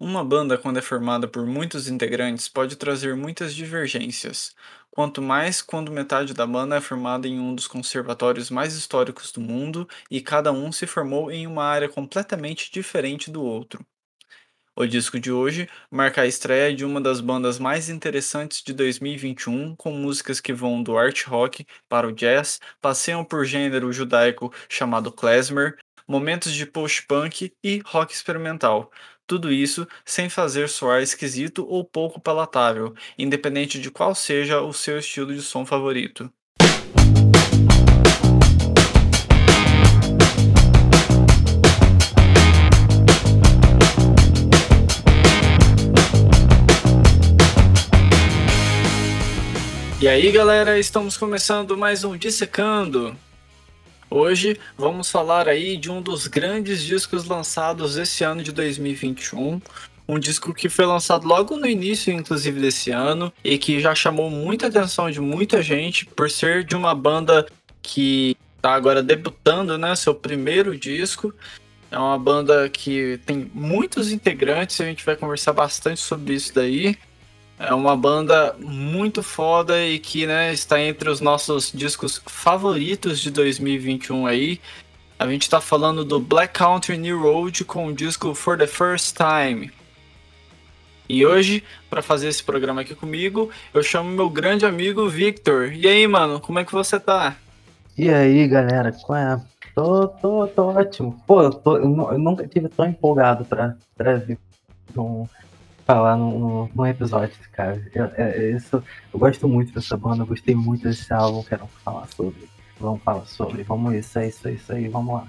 Uma banda, quando é formada por muitos integrantes, pode trazer muitas divergências. Quanto mais quando metade da banda é formada em um dos conservatórios mais históricos do mundo e cada um se formou em uma área completamente diferente do outro. O disco de hoje marca a estreia de uma das bandas mais interessantes de 2021, com músicas que vão do art rock para o jazz, passeiam por gênero judaico chamado klezmer, momentos de post-punk e rock experimental. Tudo isso sem fazer soar esquisito ou pouco palatável, independente de qual seja o seu estilo de som favorito. E aí, galera, estamos começando mais um Dissecando. Hoje vamos falar aí de um dos grandes discos lançados esse ano de 2021. Um disco que foi lançado logo no início, inclusive, desse ano, e que já chamou muita atenção de muita gente por ser de uma banda que está agora debutando, né? Seu primeiro disco. É uma banda que tem muitos integrantes, a gente vai conversar bastante sobre isso daí. É uma banda muito foda e que né, está entre os nossos discos favoritos de 2021 aí. A gente está falando do Black Country New Road com o disco For the First Time. E hoje, para fazer esse programa aqui comigo, eu chamo meu grande amigo Victor. E aí, mano, como é que você tá? E aí, galera, qual é? Tô, tô, tô ótimo. Pô, eu, tô, eu, nunca tive tão empolgado pra, pra vir um, falar num, num episódio, cara. Eu, é, é, isso, eu gosto muito dessa banda, eu gostei muito desse álbum, quero falar sobre. Vamos falar sobre, vamos isso, é isso, é isso aí, vamos lá.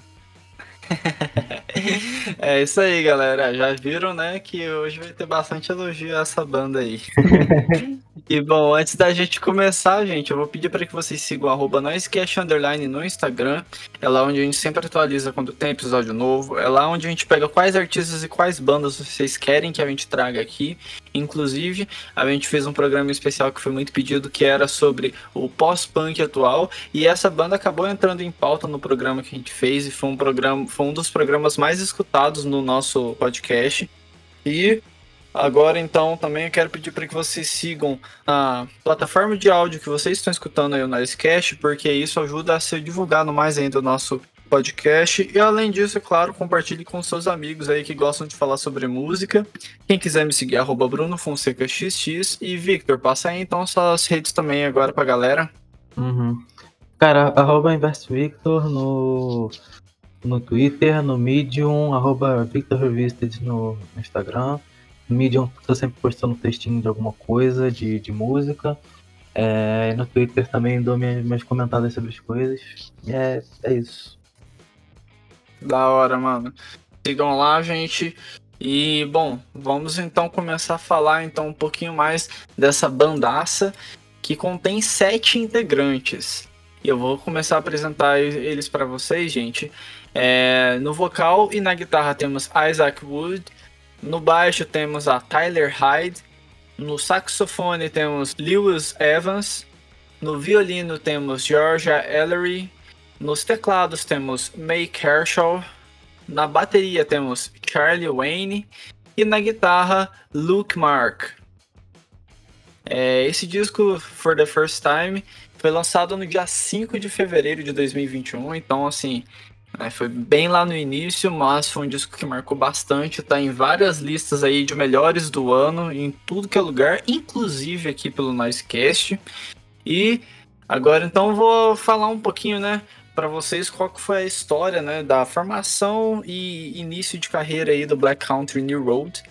é isso aí, galera. Já viram, né, que hoje vai ter bastante elogio a essa banda aí. e bom, antes da gente começar, gente, eu vou pedir para que vocês sigam arroba Underline no Instagram. É lá onde a gente sempre atualiza quando tem episódio novo. É lá onde a gente pega quais artistas e quais bandas vocês querem que a gente traga aqui. Inclusive, a gente fez um programa especial que foi muito pedido, que era sobre o pós-punk atual. E essa banda acabou entrando em pauta no programa que a gente fez. E foi um programa, foi um dos programas mais escutados no nosso podcast. E agora, então, também eu quero pedir para que vocês sigam a plataforma de áudio que vocês estão escutando aí o Nicecast, porque isso ajuda a ser divulgado mais ainda o nosso podcast. E além disso, é claro, compartilhe com seus amigos aí que gostam de falar sobre música. Quem quiser me seguir, arroba Bruno Fonseca XX. E Victor, passa aí então suas redes também agora pra galera. Uhum. Cara, arroba Inverso Victor no, no Twitter, no Medium, arroba Victor no Instagram. Medium, tô sempre postando textinho de alguma coisa, de, de música. É, no Twitter também dou minhas, minhas comentadas sobre as coisas. É, é isso. Da hora, mano. Sigam lá, gente. E bom, vamos então começar a falar então um pouquinho mais dessa bandaça que contém sete integrantes. E eu vou começar a apresentar eles para vocês, gente. É, no vocal e na guitarra temos Isaac Wood. No baixo temos a Tyler Hyde. No saxofone temos Lewis Evans. No violino temos Georgia Ellery. Nos teclados temos May Kershaw, na bateria temos Charlie Wayne e na guitarra Luke Mark. É, esse disco, For the First Time, foi lançado no dia 5 de fevereiro de 2021, então assim, né, foi bem lá no início, mas foi um disco que marcou bastante, tá em várias listas aí de melhores do ano, em tudo que é lugar, inclusive aqui pelo Noisecast. E agora então vou falar um pouquinho, né, para vocês qual que foi a história, né, da formação e início de carreira aí do Black Country New Road.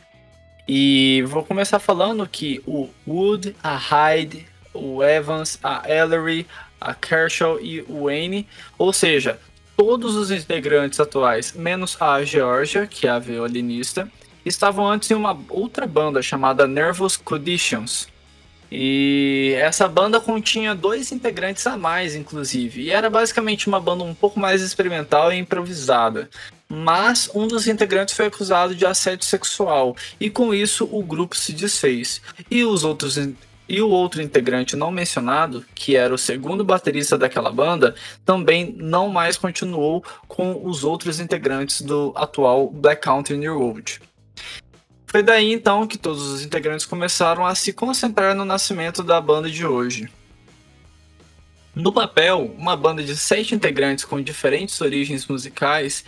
E vou começar falando que o Wood, a Hyde, o Evans, a Ellery, a Kershaw e o Wayne, ou seja, todos os integrantes atuais, menos a Georgia, que é a violinista, estavam antes em uma outra banda chamada Nervous Conditions, e essa banda continha dois integrantes a mais, inclusive. E era basicamente uma banda um pouco mais experimental e improvisada. Mas um dos integrantes foi acusado de assédio sexual, e com isso o grupo se desfez. E os outros e o outro integrante não mencionado, que era o segundo baterista daquela banda, também não mais continuou com os outros integrantes do atual Black Country New Road. Foi daí então que todos os integrantes começaram a se concentrar no nascimento da banda de hoje. No papel, uma banda de sete integrantes com diferentes origens musicais,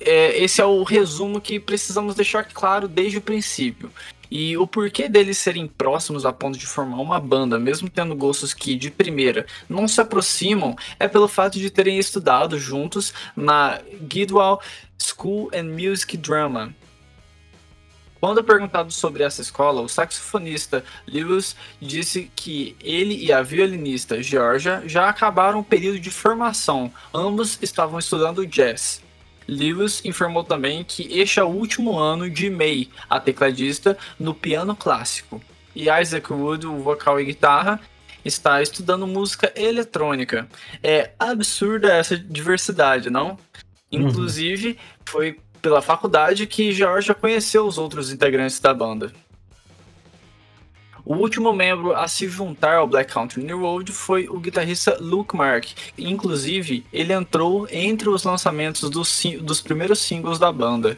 é, esse é o resumo que precisamos deixar claro desde o princípio. E o porquê deles serem próximos a ponto de formar uma banda, mesmo tendo gostos que, de primeira, não se aproximam, é pelo fato de terem estudado juntos na Guildhall School and Music Drama. Quando perguntado sobre essa escola, o saxofonista Lewis disse que ele e a violinista Georgia já acabaram o período de formação, ambos estavam estudando jazz. Lewis informou também que este é o último ano de May, a tecladista, no piano clássico. E Isaac Wood, o vocal e guitarra, está estudando música eletrônica. É absurda essa diversidade, não? Uhum. Inclusive, uhum. foi pela faculdade que Georgia conheceu os outros integrantes da banda. O último membro a se juntar ao Black Country New Road foi o guitarrista Luke Mark. Inclusive, ele entrou entre os lançamentos dos, dos primeiros singles da banda.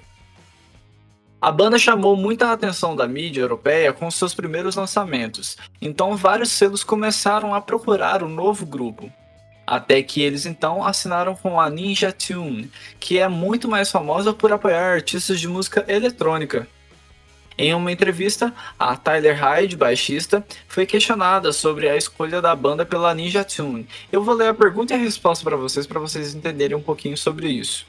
A banda chamou muita atenção da mídia europeia com seus primeiros lançamentos, então vários selos começaram a procurar o um novo grupo. Até que eles então assinaram com a Ninja Tune, que é muito mais famosa por apoiar artistas de música eletrônica. Em uma entrevista, a Tyler Hyde, baixista, foi questionada sobre a escolha da banda pela Ninja Tune. Eu vou ler a pergunta e a resposta para vocês para vocês entenderem um pouquinho sobre isso.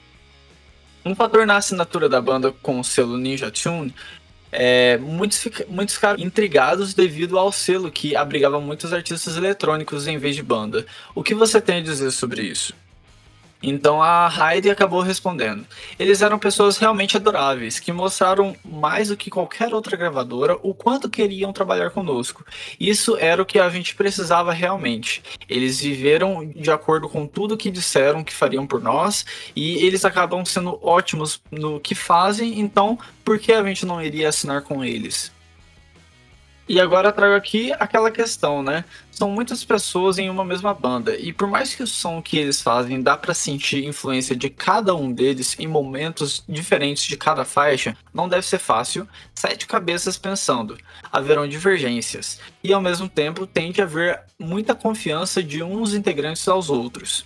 Um fator na assinatura da banda com o selo Ninja Tune é, muitos, muitos ficaram intrigados devido ao selo que abrigava muitos artistas eletrônicos em vez de banda. O que você tem a dizer sobre isso? Então a Heidi acabou respondendo. Eles eram pessoas realmente adoráveis, que mostraram mais do que qualquer outra gravadora o quanto queriam trabalhar conosco. Isso era o que a gente precisava realmente. Eles viveram de acordo com tudo que disseram que fariam por nós e eles acabam sendo ótimos no que fazem, então por que a gente não iria assinar com eles? E agora trago aqui aquela questão, né? São muitas pessoas em uma mesma banda, e por mais que o som que eles fazem dá para sentir influência de cada um deles em momentos diferentes de cada faixa, não deve ser fácil sete cabeças pensando. Haverão divergências, e ao mesmo tempo tende a haver muita confiança de uns integrantes aos outros.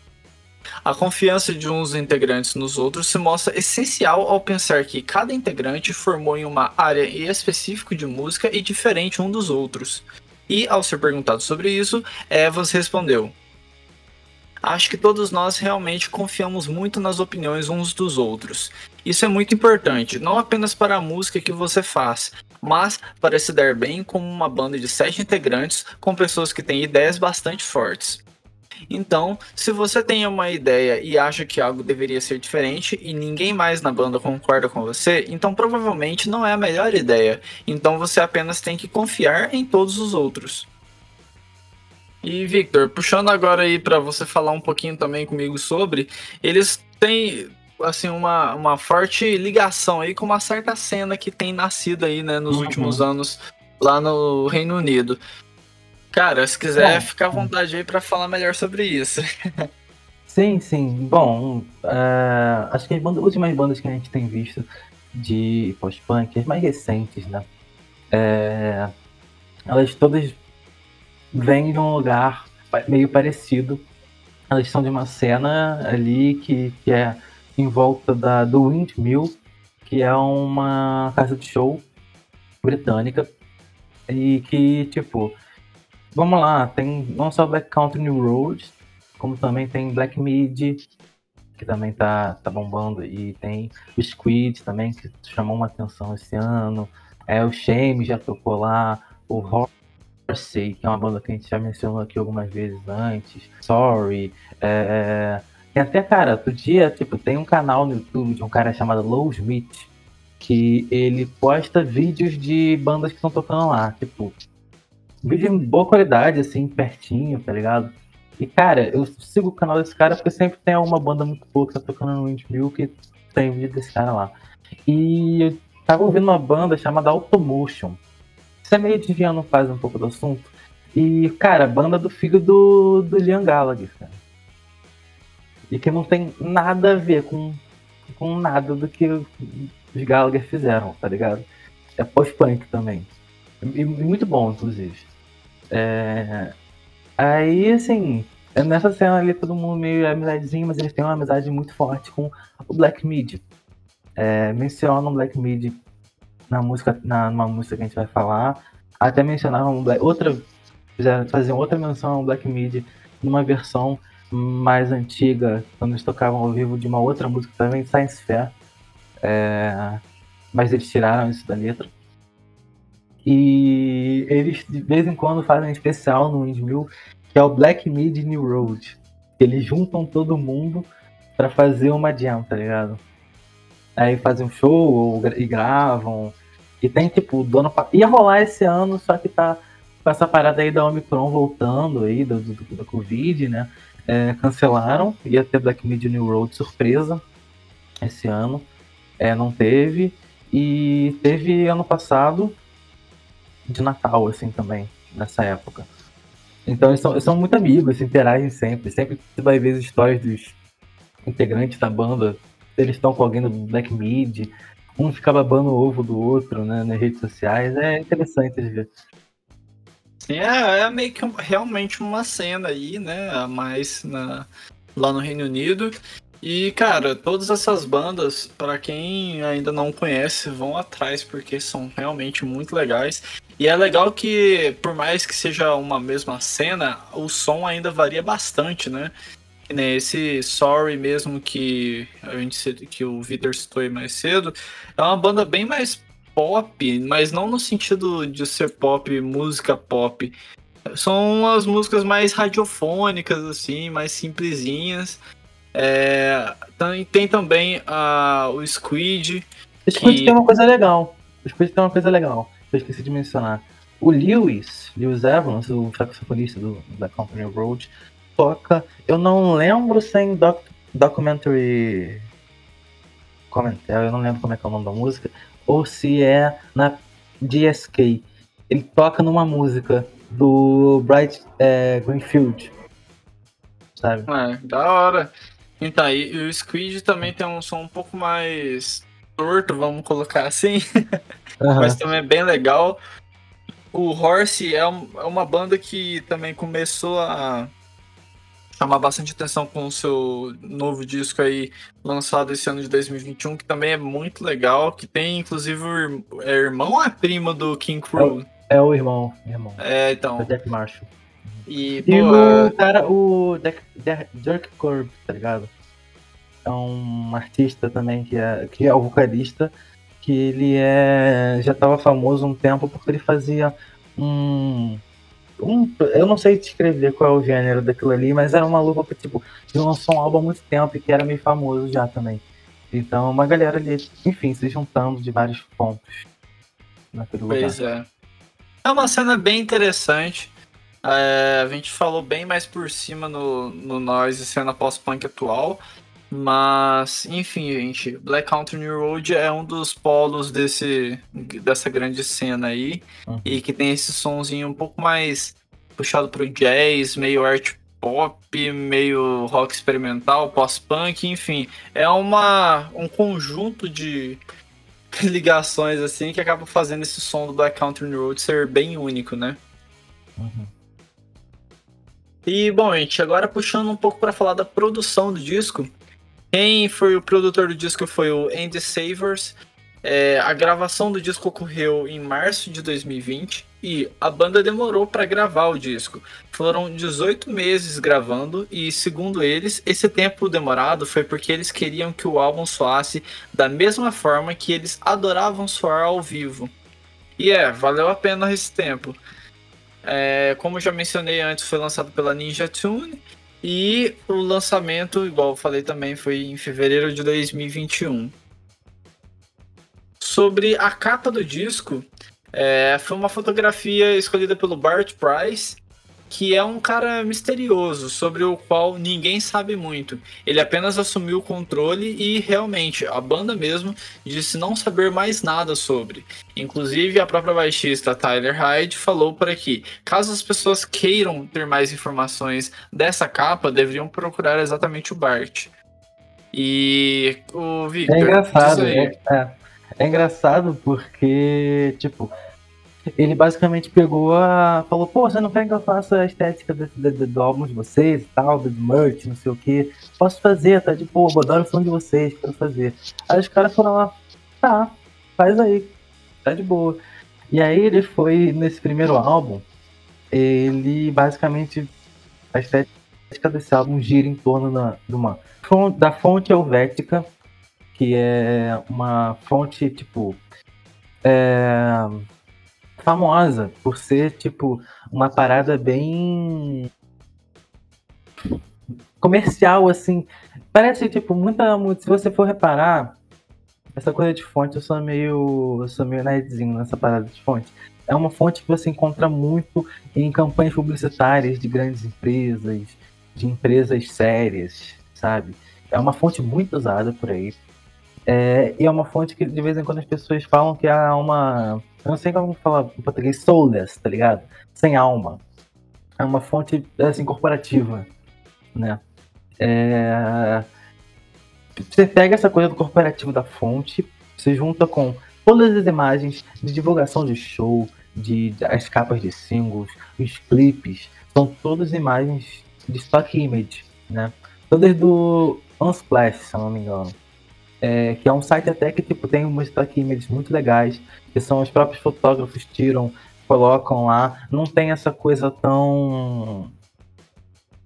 A confiança de uns integrantes nos outros se mostra essencial ao pensar que cada integrante formou em uma área específica de música e diferente um dos outros. E ao ser perguntado sobre isso, Evans respondeu: Acho que todos nós realmente confiamos muito nas opiniões uns dos outros. Isso é muito importante, não apenas para a música que você faz, mas para se dar bem como uma banda de sete integrantes com pessoas que têm ideias bastante fortes. Então, se você tem uma ideia e acha que algo deveria ser diferente e ninguém mais na banda concorda com você, então provavelmente não é a melhor ideia. Então você apenas tem que confiar em todos os outros. E Victor, puxando agora aí para você falar um pouquinho também comigo sobre, eles têm assim uma, uma forte ligação aí com uma certa cena que tem nascido aí, né, nos uhum. últimos anos lá no Reino Unido. Cara, se quiser, fica à vontade aí para falar melhor sobre isso. Sim, sim. Bom, uh, acho que as bandas, últimas bandas que a gente tem visto de post-punk, as mais recentes, né? É, elas todas vêm de um lugar meio parecido. Elas são de uma cena ali que, que é em volta da, do Windmill, que é uma casa de show britânica. E que, tipo, Vamos lá, tem não só Black Country New Roads, como também tem Black Mid, que também tá, tá bombando, e tem o Squid também, que chamou uma atenção esse ano. É, o Shame já tocou lá, o Horsey, que é uma banda que a gente já mencionou aqui algumas vezes antes, Sorry, é, tem até, cara, outro dia, tipo, tem um canal no YouTube de um cara chamado Low Smith, que ele posta vídeos de bandas que estão tocando lá, tipo, Vídeo de boa qualidade, assim, pertinho, tá ligado? E, cara, eu sigo o canal desse cara porque sempre tem uma banda muito boa que tá tocando no Windmill que tem vídeo desse cara lá. E eu tava ouvindo uma banda chamada Automotion. Isso é meio desviando faz um pouco do assunto. E, cara, banda do filho do, do Liam Gallagher, cara. E que não tem nada a ver com, com nada do que os Gallagher fizeram, tá ligado? é post-punk também. E, e muito bom, inclusive. É... Aí, assim, nessa cena ali todo mundo meio amizadezinho, mas eles têm uma amizade muito forte com o Black Mid. É, mencionam o Black Mid na música, na, numa música que a gente vai falar. Até mencionaram outra, fizeram, faziam outra menção ao Black Mid numa versão mais antiga, quando eles tocavam ao vivo de uma outra música também, Science Fair. É, mas eles tiraram isso da letra. E eles de vez em quando fazem um especial no Windmill, que é o Black Mid New Road. Eles juntam todo mundo para fazer uma jam, tá ligado? Aí fazem um show e gravam. E tem tipo, do ano ia rolar esse ano, só que tá com essa parada aí da Omicron voltando aí, do, do, da Covid, né? É, cancelaram, ia ter Black Mid New Road surpresa esse ano. É, não teve. E teve ano passado de Natal, assim, também, nessa época. Então eles são, eles são muito amigos, se interagem sempre. Sempre você vai ver as histórias dos integrantes da banda. Eles estão com alguém do Black Mid. Um fica babando o ovo do outro, né, nas redes sociais. É interessante de ver. É, é meio que realmente uma cena aí, né? Mais na, lá no Reino Unido. E, cara, todas essas bandas, para quem ainda não conhece, vão atrás, porque são realmente muito legais. E é legal que, por mais que seja uma mesma cena, o som ainda varia bastante, né? né esse Sorry mesmo que a gente que o Vitor citou aí mais cedo, é uma banda bem mais pop, mas não no sentido de ser pop, música pop. São as músicas mais radiofônicas, assim, mais simplesinhas. É, tem também a, o Squid. O Squid que... tem uma coisa legal. O Squid tem uma coisa legal. Eu esqueci de mencionar. O Lewis, Lewis Evans, o saxofonista do Black Company Road, toca. Eu não lembro sem doc, documentary. Comentário, eu não lembro como é que é o nome da música. Ou se é na DSK. Ele toca numa música do Bright é, Greenfield. Sabe? É, da hora. Então, e, o Squid também tem um som um pouco mais torto, vamos colocar assim. Uhum. Mas também é bem legal. O Horse é, um, é uma banda que também começou a chamar bastante atenção com o seu novo disco aí lançado esse ano de 2021, que também é muito legal, que tem inclusive o é irmão ou é primo do King Crew? É, é o irmão, irmão. É, então. O Jack Marshall. E, e pô, o cara, o Dirk Corb, tá ligado? É um artista também que é, que é o vocalista, que ele é já estava famoso um tempo porque ele fazia um, um. Eu não sei descrever qual é o gênero daquilo ali, mas era uma luva que, tipo, ele lançou um álbum há muito tempo e que era meio famoso já também. Então, uma galera ali, enfim, se juntando de vários pontos naquele lugar. Pois é. É uma cena bem interessante. É, a gente falou bem mais por cima no, no Noise cena pós-punk atual. Mas, enfim, gente, Black Country New Road é um dos polos desse, dessa grande cena aí. Uhum. E que tem esse sonzinho um pouco mais puxado pro jazz, meio art pop, meio rock experimental, pós-punk, enfim. É uma, um conjunto de ligações assim que acaba fazendo esse som do Black Country New Road ser bem único, né? Uhum. E bom, gente, agora puxando um pouco para falar da produção do disco, quem foi o produtor do disco foi o Andy Savers. É, a gravação do disco ocorreu em março de 2020 e a banda demorou para gravar o disco. Foram 18 meses gravando e, segundo eles, esse tempo demorado foi porque eles queriam que o álbum soasse da mesma forma que eles adoravam soar ao vivo. E é, valeu a pena esse tempo. É, como já mencionei antes, foi lançado pela Ninja Tune e o lançamento, igual eu falei também, foi em fevereiro de 2021. Sobre a capa do disco, é, foi uma fotografia escolhida pelo Bart Price que é um cara misterioso, sobre o qual ninguém sabe muito. Ele apenas assumiu o controle e realmente a banda mesmo disse não saber mais nada sobre. Inclusive a própria baixista Tyler Hyde falou por aqui: caso as pessoas queiram ter mais informações dessa capa, deveriam procurar exatamente o Bart. E o Victor. É engraçado, é, é, É engraçado porque, tipo, ele basicamente pegou a. falou, pô, você não quer que eu faça a estética do, do, do álbum de vocês e tal, do merch, não sei o que. Posso fazer, tá de boa, adoro o som de vocês, quero fazer. Aí os caras foram lá, tá, faz aí, tá de boa. E aí ele foi, nesse primeiro álbum, ele basicamente. A estética desse álbum gira em torno da, de uma, da fonte helvética, que é uma fonte, tipo. É, famosa por ser, tipo, uma parada bem comercial, assim. Parece, tipo, muita. Se você for reparar, essa coisa de fonte, eu sou meio. Eu sou meio nerdzinho nessa parada de fonte. É uma fonte que você encontra muito em campanhas publicitárias de grandes empresas, de empresas sérias, sabe? É uma fonte muito usada por aí. É, e é uma fonte que de vez em quando as pessoas falam que há uma eu não sei como falar em português, soulless, tá ligado? Sem alma. É uma fonte, assim, corporativa, né? É... Você pega essa coisa do corporativo da fonte, você junta com todas as imagens de divulgação de show, de, de as capas de singles, os clipes, são todas imagens de stock image, né? Todas do Unsplash, se eu não me engano é, que é um site até que tipo, tem umas stock images muito legais, que são os próprios fotógrafos tiram, colocam lá. Não tem essa coisa tão.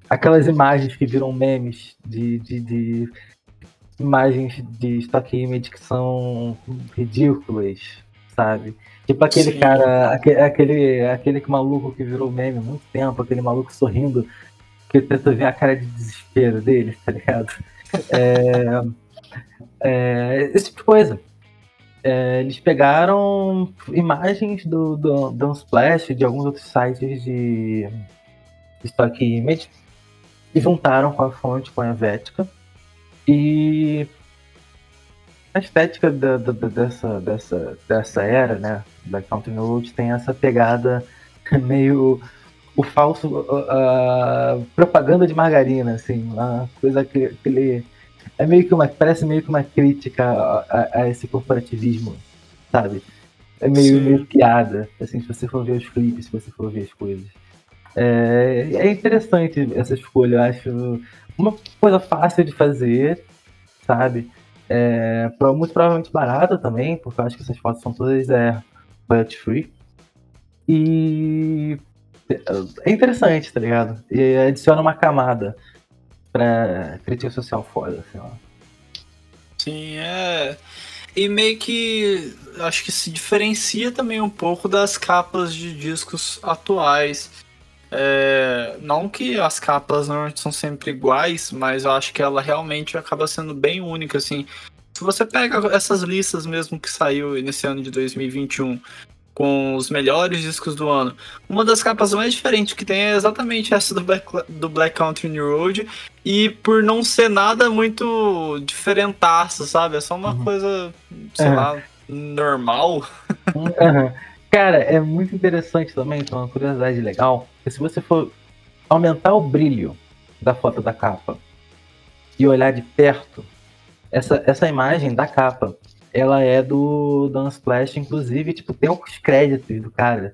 Aquelas imagens que viram memes de, de, de imagens de stock image que são ridículas, sabe? Tipo aquele Sim. cara, aquele, aquele, aquele maluco que virou meme há muito tempo, aquele maluco sorrindo, que tenta ver a cara de desespero dele, tá ligado? É, é, esse tipo de coisa. É, eles pegaram imagens do, do, do Unsplash, de alguns outros sites de stock image, e juntaram com a fonte, com a Helvética. E a estética da, da, dessa, dessa, dessa era, né, da Country Road, tem essa pegada meio o falso a propaganda de margarina, assim, uma coisa que aquele é meio que uma. Parece meio que uma crítica a, a, a esse corporativismo, sabe? É meio, meio piada, assim, se você for ver os clipes, se você for ver as coisas. É, é interessante essa escolha, eu acho uma coisa fácil de fazer, sabe? É, muito provavelmente barata também, porque eu acho que essas fotos são todas é, royalty free. E é interessante, tá ligado? E adiciona uma camada pra crítica social foda, sei lá. Sim, é. E meio que acho que se diferencia também um pouco das capas de discos atuais. É, não que as capas normalmente são sempre iguais, mas eu acho que ela realmente acaba sendo bem única, assim. Se você pega essas listas mesmo que saiu nesse ano de 2021, com os melhores discos do ano. Uma das capas mais diferentes que tem é exatamente essa do Black, do Black Country New Road. E por não ser nada muito diferentaço, sabe? É só uma uhum. coisa, sei uhum. lá, normal. Uhum. Cara, é muito interessante também, então, uma curiosidade legal. Que se você for aumentar o brilho da foto da capa e olhar de perto, essa, essa imagem da capa ela é do Dance Splash, inclusive, tipo, tem os créditos do cara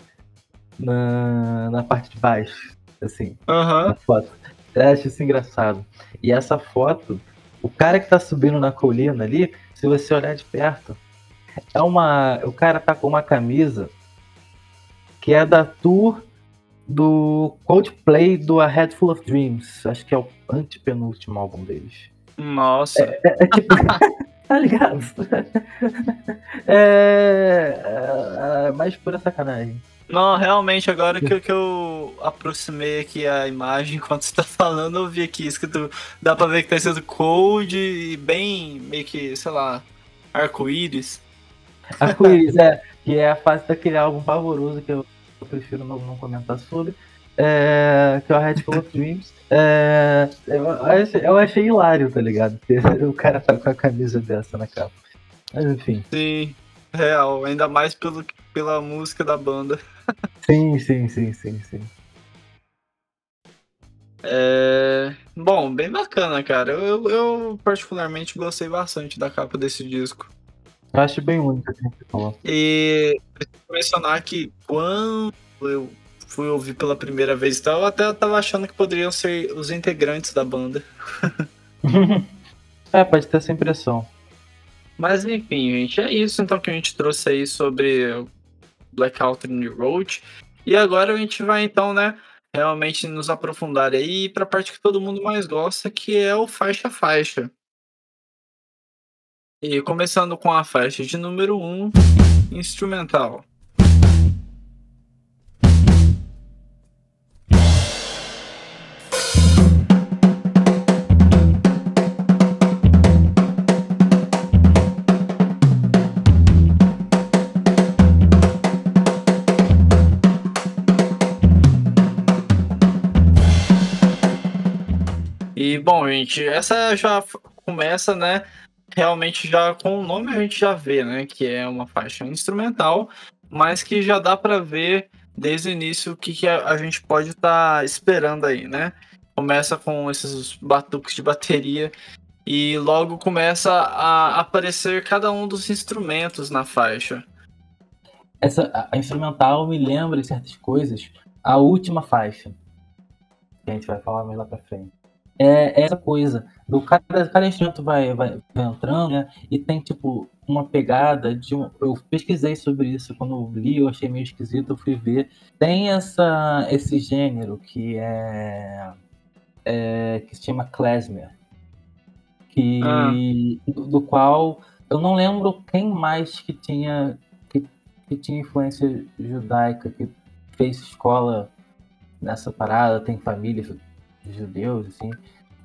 na, na parte de baixo, assim, uhum. na foto. Eu acho isso engraçado. E essa foto, o cara que tá subindo na colina ali, se você olhar de perto, é uma. O cara tá com uma camisa que é da tour do Coldplay do A Head Full of Dreams. Acho que é o antepenúltimo álbum deles. Nossa. É, é, é tipo. Tá ligado? é, é, é mais pura sacanagem. Não, realmente, agora que, que eu aproximei aqui a imagem enquanto você tá falando, eu vi aqui escrito. Dá pra ver que tá sendo cold e bem meio que, sei lá, arco-íris. Arco-íris, é. Que é a fase daquele álbum pavoroso que eu, eu prefiro não, não comentar sobre é, que é o Red Full of Dreams. É, eu, achei, eu achei hilário, tá ligado? O cara tá com a camisa dessa na capa. Mas enfim. Sim, real. Ainda mais pelo, pela música da banda. Sim, sim, sim, sim, sim. É... Bom, bem bacana, cara. Eu, eu, particularmente gostei bastante da capa desse disco. Eu acho bem única. E preciso mencionar que quando eu fui ouvir pela primeira vez, então, eu até tava achando que poderiam ser os integrantes da banda. é, pode ter essa impressão. Mas enfim, gente, é isso então que a gente trouxe aí sobre Blackout in the Road. E agora a gente vai então, né, realmente nos aprofundar aí para a parte que todo mundo mais gosta, que é o faixa faixa. E começando com a faixa de número 1, um, instrumental. E bom, gente, essa já começa, né? Realmente já com o nome a gente já vê, né? Que é uma faixa instrumental, mas que já dá para ver desde o início o que, que a, a gente pode estar tá esperando aí, né? Começa com esses batuques de bateria e logo começa a aparecer cada um dos instrumentos na faixa. Essa a instrumental me lembra de certas coisas. A última faixa, que a gente vai falar mais lá para frente é essa coisa. Do cada, cada instrumento vai, vai, vai entrando, né? E tem, tipo, uma pegada de um. Eu pesquisei sobre isso quando eu li, eu achei meio esquisito, eu fui ver. Tem essa, esse gênero que é. é que se chama klezmer. Que, ah. do, do, qual eu não lembro quem mais que tinha que, que tinha influência judaica, que fez escola nessa parada, tem família judeus, assim.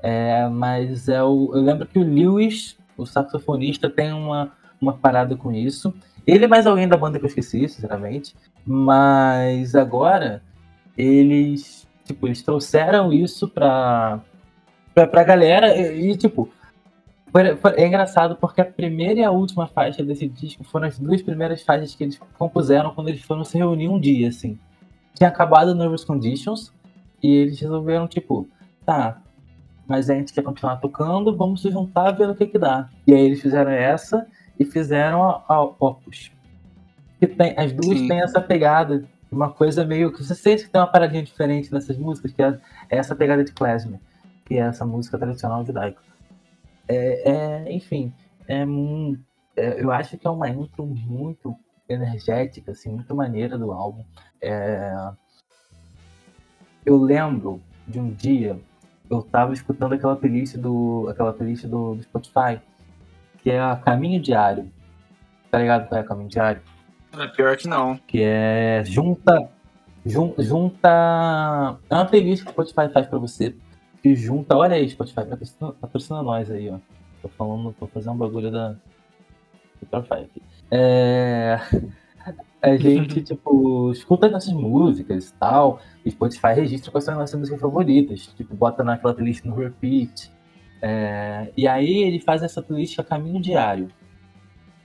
É, mas é o, eu lembro que o Lewis, o saxofonista, tem uma, uma parada com isso. Ele é mais alguém da banda que eu esqueci, sinceramente. Mas agora, eles, tipo, eles trouxeram isso pra, pra, pra galera e, e tipo, foi, foi, é engraçado porque a primeira e a última faixa desse disco foram as duas primeiras faixas que eles compuseram quando eles foram se reunir um dia, assim. Tinha acabado Nervous Conditions e eles resolveram, tipo, tá, mas a gente quer continuar tocando, vamos se juntar ver o que que dá. E aí eles fizeram essa e fizeram a, a Opus. Que tem, as duas Sim. têm essa pegada, uma coisa meio que você sente que tem uma paradinha diferente nessas músicas, que é, é essa pegada de klezmer, que é essa música tradicional judaica. É, é, enfim, é, é, eu acho que é uma intro muito energética, assim, muito maneira do álbum. É, eu lembro de um dia eu tava escutando aquela playlist do. aquela playlist do, do Spotify, que é a Caminho Diário. Tá ligado qual é Caminho Diário? É pior que não. Que é junta. Jun, junta. É uma playlist que o Spotify faz pra você. Que junta. Olha aí, Spotify, patrocina, nós aí, ó. Tô falando, tô fazendo um bagulho da. Spotify aqui. É a gente, tipo, escuta as nossas músicas e tal. E Spotify registra quais são as nossas músicas favoritas. Tipo, bota naquela playlist no repeat. É, e aí ele faz essa playlist a caminho diário.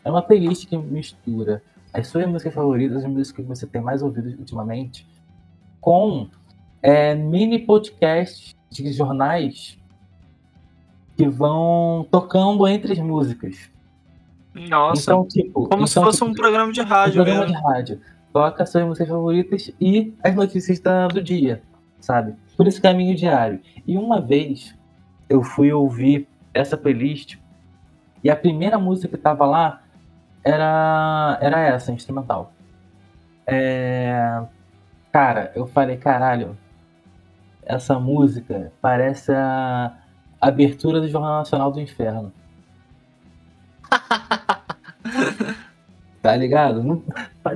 É uma playlist que mistura as suas músicas favoritas, as músicas que você tem mais ouvido ultimamente, com é, mini podcasts de jornais que vão tocando entre as músicas. Nossa. Então, tipo, como então, se fosse tipo, um programa de rádio. Um programa mesmo. de rádio. Toca suas músicas favoritas e as notícias do dia, sabe? Por esse caminho diário. E uma vez eu fui ouvir essa playlist e a primeira música que tava lá era, era essa, instrumental. É... Cara, eu falei, caralho, essa música parece a abertura do Jornal Nacional do Inferno. tá ligado?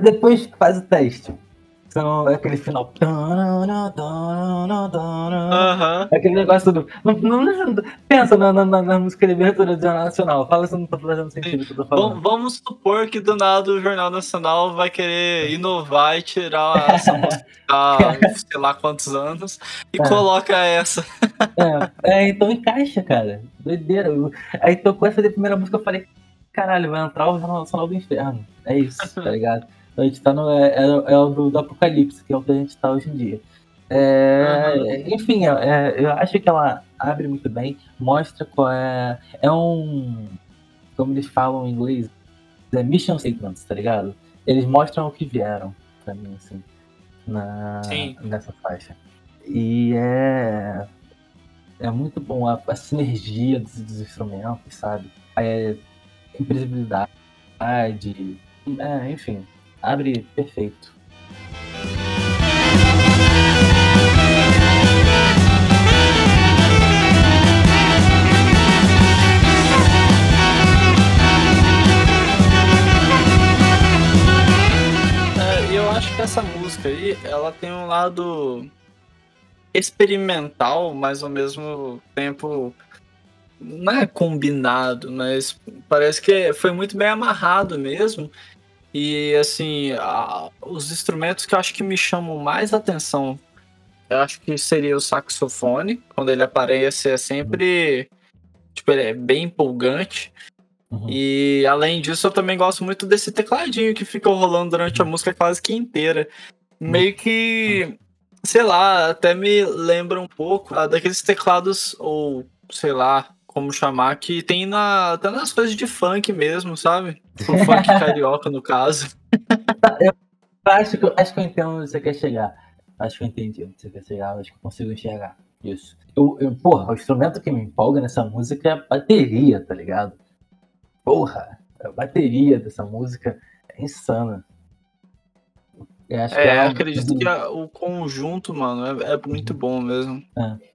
Depois faz o teste. Então, é aquele final. Uhum. Aquele negócio do. Não, não, pensa na, na, na música de abertura do Jornal Nacional. Fala se não tá fazendo sentido que eu tô falando. Vamos supor que do nada o Jornal Nacional vai querer inovar e tirar essa música há sei lá quantos anos e é. coloca essa. É, é, então encaixa, cara. Doideira. Aí tocou essa primeira música, eu falei, caralho, vai entrar o Jornal Nacional do Inferno. É isso, tá ligado? A gente tá no. É, é, é o do, do, Apocalipse, que é o que a gente tá hoje em dia. É, uhum. Enfim, é, é, eu acho que ela abre muito bem, mostra qual é. É um. Como eles falam em inglês, é Mission Statements, tá ligado? Eles mostram o que vieram pra mim, assim, na, Sim. nessa faixa. E é. É muito bom a, a sinergia dos, dos instrumentos, sabe? É imprevisibilidade. É, enfim, abre perfeito. É, acho que essa música aí, ela tem um lado experimental, mas ao mesmo tempo não é combinado, mas parece que foi muito bem amarrado mesmo. E assim, a- os instrumentos que eu acho que me chamam mais atenção, eu acho que seria o saxofone, quando ele aparece é sempre tipo, ele é bem empolgante. Uhum. E além disso, eu também gosto muito desse tecladinho que fica rolando durante a música quase que inteira. Meio que, sei lá, até me lembra um pouco ah, daqueles teclados, ou sei lá como chamar, que tem na, até nas coisas de funk mesmo, sabe? O funk carioca, no caso. Eu acho que, eu- acho que eu entendo onde você quer chegar. Acho que eu entendi onde você quer chegar, acho que eu consigo enxergar isso. Eu, eu, porra, o instrumento que me empolga nessa música é a bateria, tá ligado? Porra, a bateria dessa música é insana. Eu acho que É, ela- acredito que a- o conjunto, mano, é, é muito bom mesmo. É.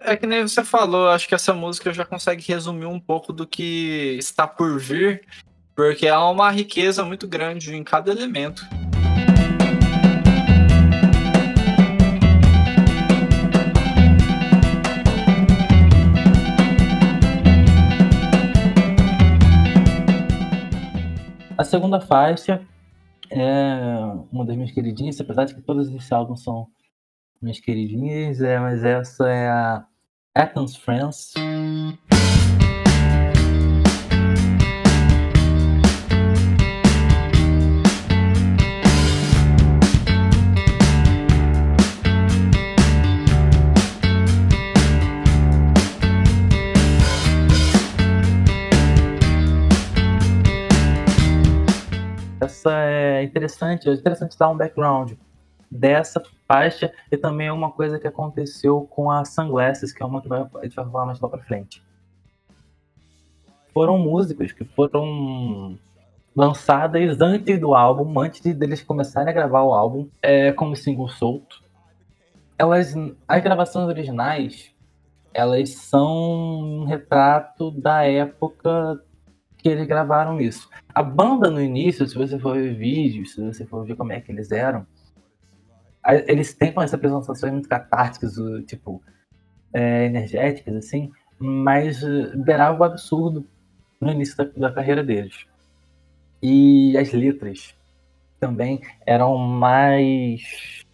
É, que nem você falou, acho que essa música já consegue resumir um pouco do que está por vir, porque há uma riqueza muito grande em cada elemento. A segunda faixa é uma das minhas queridinhas, apesar de que todas esse álbum são minhas queridinhas, é, mas essa é a Athens France. Essa é interessante, é interessante dar um background dessa faixa e também uma coisa que aconteceu com a Sunglasses, que é uma que vai, a gente vai falar mais lá pra frente. Foram músicas que foram lançadas antes do álbum, antes de deles começarem a gravar o álbum, é, como single solto. Elas, as gravações originais, elas são um retrato da época que eles gravaram isso. A banda no início, se você for ver vídeos, se você for ver como é que eles eram, eles têm essas apresentações muito catárticas, tipo, é, energéticas, assim, mas eh, beirava o absurdo no início da, da carreira deles. E as letras também eram mais.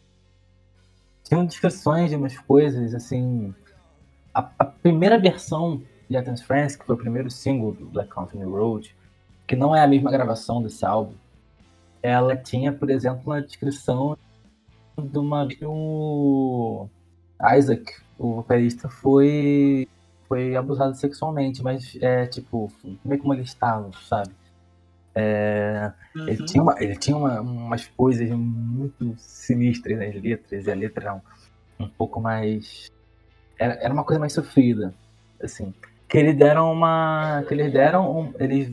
tinham descrições de umas coisas, assim. A, a primeira versão de Athens France, que foi o primeiro single do Black Country Road, que não é a mesma gravação desse álbum, ela tinha, por exemplo, uma descrição de uma que o Isaac, o vocalista, foi foi abusado sexualmente, mas é tipo, meio como ele estava, sabe? Ele Uhum. tinha, uma, ele tinha uma- umas coisas muito sinistras nas letras, e a letra era um, um pouco mais. Era, era uma coisa mais sofrida, assim. Que eles deram uma. Que eles deram. Um, eles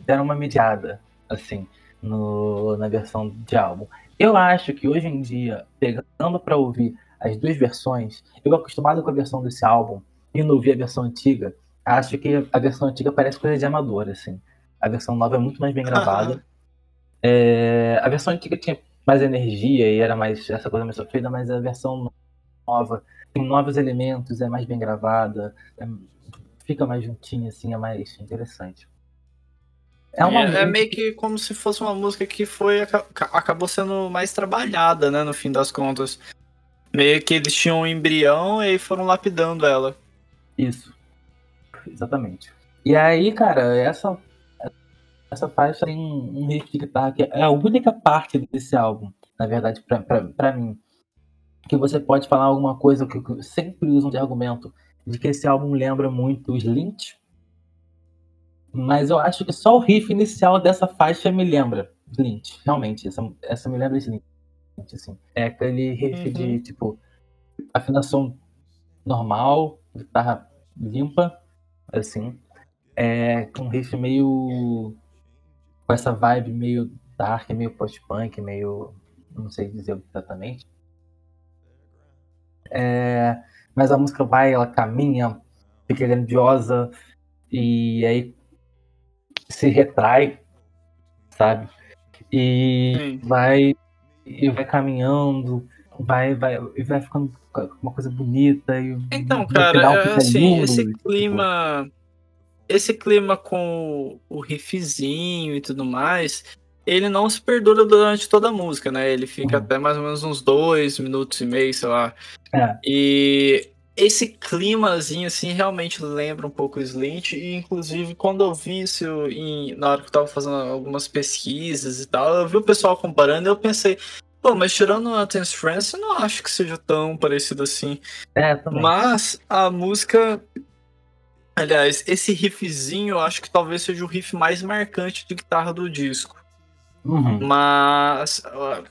deram uma mediada, assim, no, na versão de álbum. Eu acho que hoje em dia, pegando pra ouvir as duas versões, eu acostumado com a versão desse álbum e não ouvir a versão antiga, acho que a versão antiga parece coisa de amador, assim. A versão nova é muito mais bem gravada. É, a versão antiga tinha mais energia e era mais essa coisa mais sofrida, mas a versão nova tem novos elementos, é mais bem gravada, é- fica mais juntinha, assim, é mais interessante. É uma É, é meio que como se fosse uma música que foi aca- acabou sendo mais trabalhada, né, no fim das contas. Meio que eles tinham um embrião e foram lapidando ela. Isso. Exatamente. E aí, cara, essa, essa faixa tem um riff de guitarra que é a única parte desse álbum, na verdade, pra, pra, pra mim. Que você pode falar alguma coisa que eu sempre usam de argumento, de que esse álbum lembra muito o Slint. Mas eu acho que só o riff inicial dessa faixa me lembra Lynch. Realmente, essa, essa me lembra Lynch. Assim. É aquele riff uhum. de, tipo, afinação normal, guitarra limpa, assim. É com um riff meio. com essa vibe meio dark, meio post-punk, meio. não sei dizer exatamente. É, mas a música vai, ela caminha, fica grandiosa, e aí se retrai, sabe? E Sim. vai e vai caminhando, vai vai e vai ficando uma coisa bonita e Então, cara, é, assim, esse tipo, clima esse clima com o riffzinho e tudo mais, ele não se perdura durante toda a música, né? Ele fica uhum. até mais ou menos uns dois minutos e meio, sei lá. É. E esse climazinho, assim, realmente lembra um pouco o Slint. E, inclusive, quando eu vi isso em, na hora que eu tava fazendo algumas pesquisas e tal, eu vi o pessoal comparando e eu pensei, pô, mas tirando o Tense France, eu não acho que seja tão parecido assim. É, também. Mas a música. Aliás, esse riffzinho eu acho que talvez seja o riff mais marcante de guitarra do disco. Uhum. Mas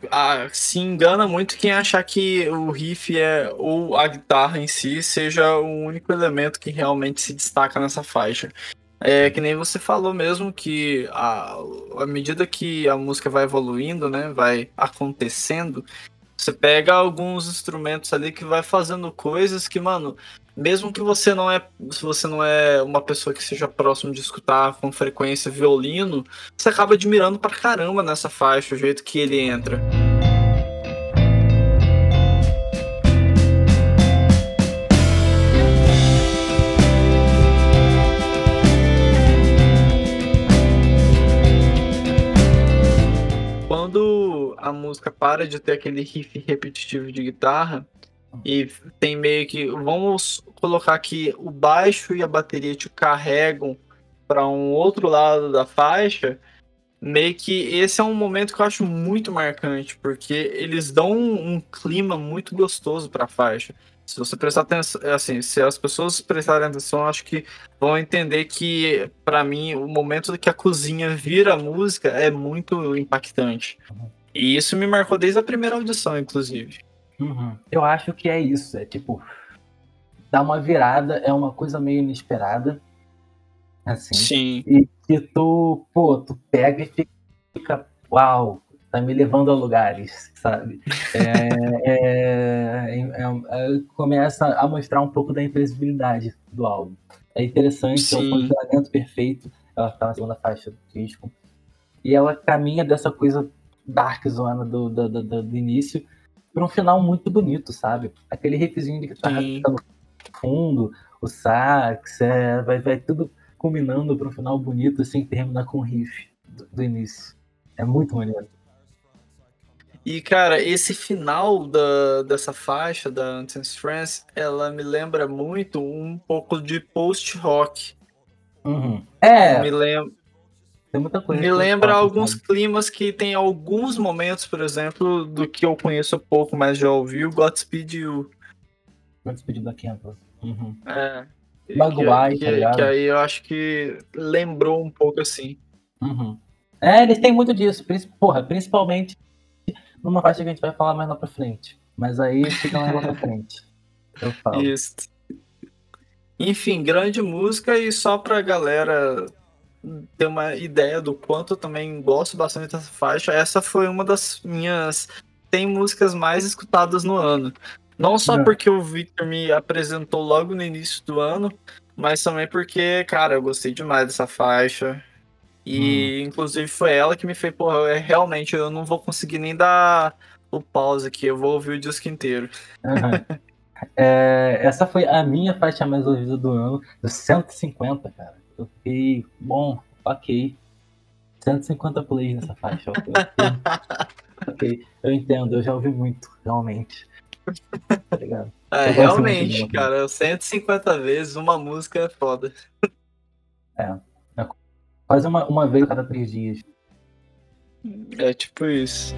a, se engana muito quem achar que o riff é ou a guitarra em si seja o único elemento que realmente se destaca nessa faixa. É que nem você falou mesmo que a, à medida que a música vai evoluindo, né, vai acontecendo, você pega alguns instrumentos ali que vai fazendo coisas que, mano, mesmo que você não é, se você não é uma pessoa que seja próximo de escutar com frequência violino, você acaba admirando pra caramba nessa faixa, o jeito que ele entra. A música para de ter aquele riff repetitivo de guitarra, e tem meio que. Vamos colocar que o baixo e a bateria te carregam para um outro lado da faixa. Meio que esse é um momento que eu acho muito marcante, porque eles dão um, clima muito gostoso para a faixa. Se você prestar atenção, assim, se as pessoas prestarem atenção, acho que vão entender que, para mim, o momento que a cozinha vira música é muito impactante. E isso me marcou desde a primeira audição, inclusive. Uhum. Eu acho que é isso. É tipo, dá uma virada, é uma coisa meio inesperada. Assim. Sim. E que tu, pô, tu pega e fica, uau, tá me levando a lugares, sabe? É, é, é, é começa a mostrar um pouco da imprevisibilidade do álbum. É interessante, Sim. é um funcionamento perfeito. Ela tá na segunda faixa do disco. E ela caminha dessa coisa dark zona do, do, do, do início para um final muito bonito, sabe? Aquele riffzinho de guitarra que tá no fundo, o sax, é, vai, vai tudo combinando para um final bonito, assim, terminar com o riff do, do início. É muito maneiro. E, cara, esse final da, dessa faixa, da Anten's France, ela me lembra muito um pouco de post-rock. Uhum. É. Me lembra, tem muita coisa. Me lembra alguns sabe? climas que tem alguns momentos, por exemplo, do que eu conheço pouco, mas já ouvi o Godspeed You. Godspeed da Campbell. Uhum. É. Maguire, que, que, tá que, aí eu acho que lembrou um pouco assim. Uhum. É, eles têm muito disso. Porra, principalmente numa faixa que a gente vai falar mais lá pra frente. Mas aí fica mais lá pra frente. Eu falo. Isso. Enfim, grande música e só pra galera ter uma ideia do quanto eu também gosto bastante dessa faixa, essa foi uma das minhas 100 músicas mais escutadas no ano. Não só porque o Victor me apresentou logo no início do ano, mas também porque, cara, eu gostei demais dessa faixa. E, hum. inclusive, foi ela que me fez, porra, é, realmente eu não vou conseguir nem dar o pause aqui, eu vou ouvir o disco inteiro. Uhum. é, essa foi a minha faixa mais ouvida do ano, dos 150, cara. Eu fiquei, bom, ok. 150 plays nessa faixa. Ok, ok, eu entendo, eu já ouvi muito, realmente. Tá ligado? É, realmente, cara, 150 vezes uma música é foda. É. é quase uma, uma vez a cada três dias. É tipo isso.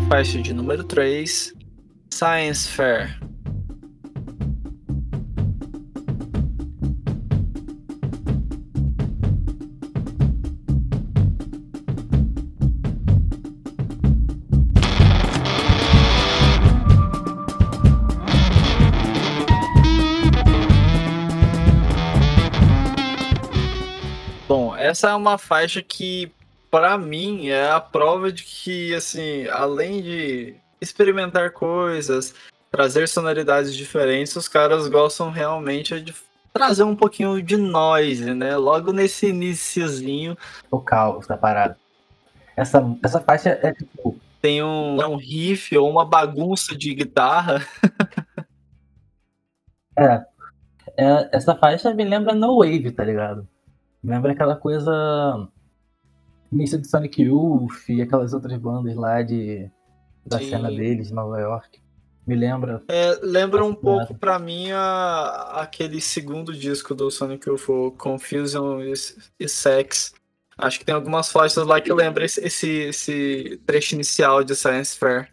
Faixa de número 3, Science Fair. Bom, essa é uma faixa que para mim é a prova de que assim, além de experimentar coisas, trazer sonoridades diferentes, os caras gostam realmente de trazer um pouquinho de noise, né? Logo nesse iníciozinho. O caos da parada. Essa, essa faixa é tipo. Tem um, é um riff ou uma bagunça de guitarra. é, é. Essa faixa me lembra No Wave, tá ligado? Me lembra aquela coisa. Início de Sonic Youth e aquelas outras bandas lá de, da Sim. cena deles, Nova York. Me lembra. É, lembra um pouco para mim a, aquele segundo disco do Sonic UFO, Confusion e, Sex. Acho que tem algumas faixas lá que lembram esse, esse, esse trecho inicial de Science Fair.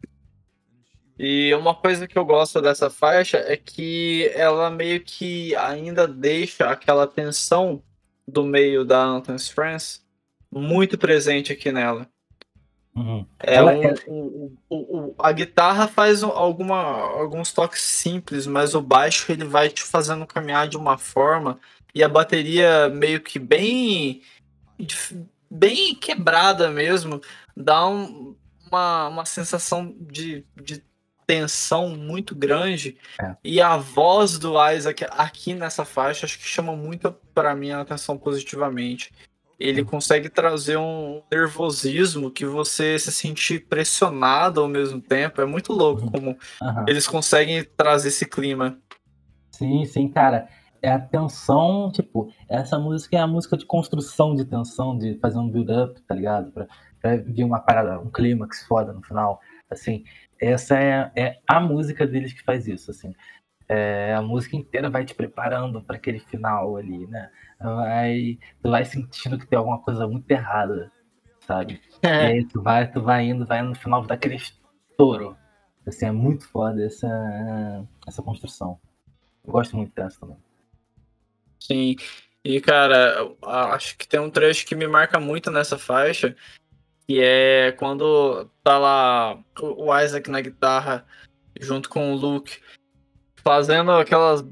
E uma coisa que eu gosto dessa faixa é que ela meio que ainda deixa aquela tensão do meio da Anthony's France muito presente aqui nela. Uhum. É, um, é... O, o, o, a guitarra faz alguma, alguns toques simples, mas o baixo ele vai te fazendo caminhar de uma forma e a bateria meio que bem bem quebrada mesmo, dá um, uma, uma sensação de, de tensão muito grande é. e a voz do Isaac aqui nessa faixa acho que chama muito para mim a atenção positivamente ele consegue trazer um nervosismo que você se sentir pressionado ao mesmo tempo. É muito louco como uhum. eles conseguem trazer esse clima. Sim, sim, cara. É a tensão, tipo, essa música é a música de construção de tensão, de fazer um build-up, tá ligado? Pra, pra vir uma parada, um clímax foda no final. Assim, essa é, é a música deles que faz isso, assim. É, a música inteira vai te preparando para aquele final ali, né? Vai, tu vai sentindo que tem alguma coisa muito errada, sabe? É. E aí tu vai, tu vai indo, vai no final daquele estouro. Assim, é muito foda essa, essa construção. Eu gosto muito dessa também. Sim. E, cara, acho que tem um trecho que me marca muito nessa faixa, que é quando tá lá o Isaac na guitarra junto com o Luke fazendo aquelas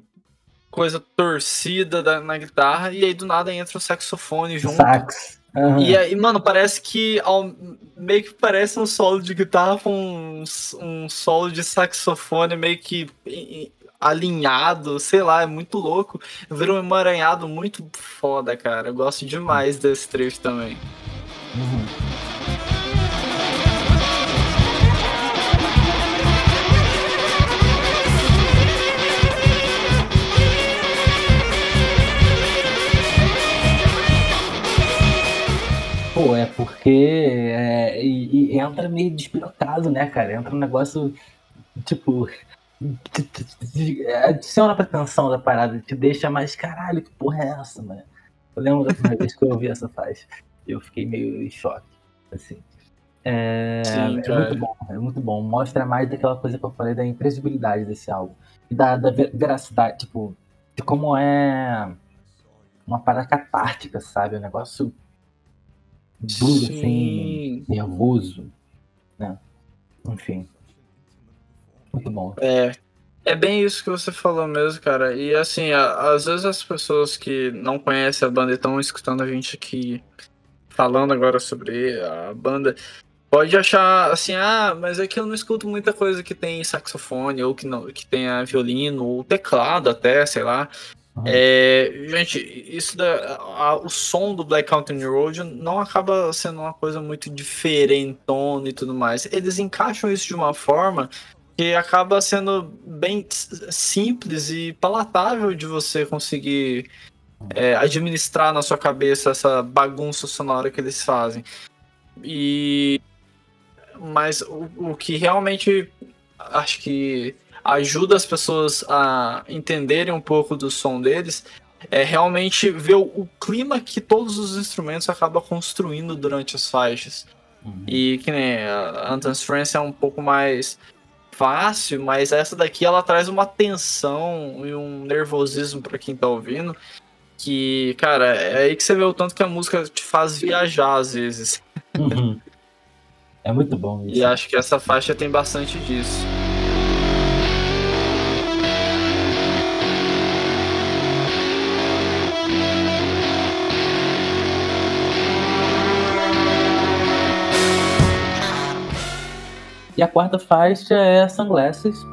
coisa torcida da, na guitarra, e aí do nada entra o saxofone junto. Sax. Uhum. E aí, mano, parece que ao, meio que parece um solo de guitarra com um, um solo de saxofone meio que alinhado, sei lá, é muito louco. Vira um emaranhado muito foda, cara. Eu gosto demais desse trecho também. Uhum. Pô, é porque é, e, e entra meio despirocado, né, cara? Entra um negócio, tipo, adiciona pra tensão da parada, te deixa mais, caralho, que porra é essa, mano? Eu lembro da primeira vez que eu ouvi essa faixa, eu fiquei meio em choque, assim. É, Sim, é muito bom, é muito bom. Mostra mais daquela coisa que eu falei da imprevisibilidade desse álbum. E da, da veracidade, tipo, de como é uma parada catártica, sabe? Um negócio duro, assim, Sim. assim, nervoso, né? Enfim. Muito bom. É. É bem isso que você falou mesmo, cara. E assim, a, às vezes as pessoas que não conhecem a banda e estão escutando a gente aqui falando agora sobre a banda, pode achar assim, ah, mas é que eu não escuto muita coisa que tem saxofone, ou que não, que tenha violino, ou teclado até, sei lá. É, gente, isso da, a, o som do Black Country Road não acaba sendo uma coisa muito diferentona e tudo mais. Eles encaixam isso de uma forma que acaba sendo bem simples e palatável de você conseguir é, administrar na sua cabeça essa bagunça sonora que eles fazem. E mas o, o que realmente acho que ajuda as pessoas a entenderem um pouco do som deles, é realmente ver o, o clima que todos os instrumentos acabam construindo durante as faixas. Uhum. E que nem a Anton's é um pouco mais fácil, mas essa daqui ela traz uma tensão e um nervosismo para quem tá ouvindo. Que, cara, é aí que você vê o tanto que a música te faz viajar às vezes. Uhum. É muito bom isso. E acho que essa faixa tem bastante disso. E a quarta faixa é Sunglasses.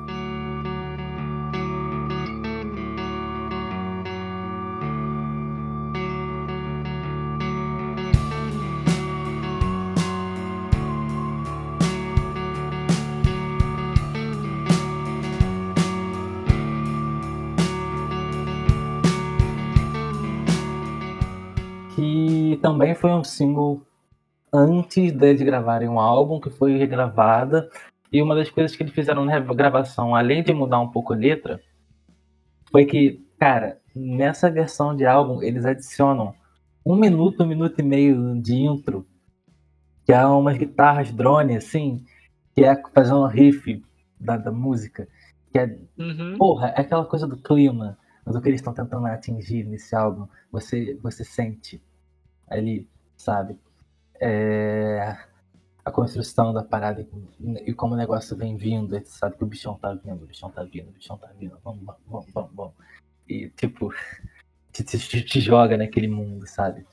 Que também foi um single antes deles gravarem um álbum que foi regravada. E uma das coisas que eles fizeram na gravação, além de mudar um pouco a letra, foi que, cara, nessa versão de álbum eles adicionam um minuto, um minuto e meio de intro, que é umas guitarras drone, assim, que é fazer um riff da, da música. Que é, uhum. porra, é aquela coisa do clima, do que eles estão tentando atingir nesse álbum. Você, você sente ali, sabe? É, a construção da parada e, como o negócio vem vindo, você sabe que o bichão tá vindo, o bichão tá vindo, o bichão tá vindo, vamos, vamos, vamos, vamos. E, tipo, te, te, te joga naquele mundo, sabe?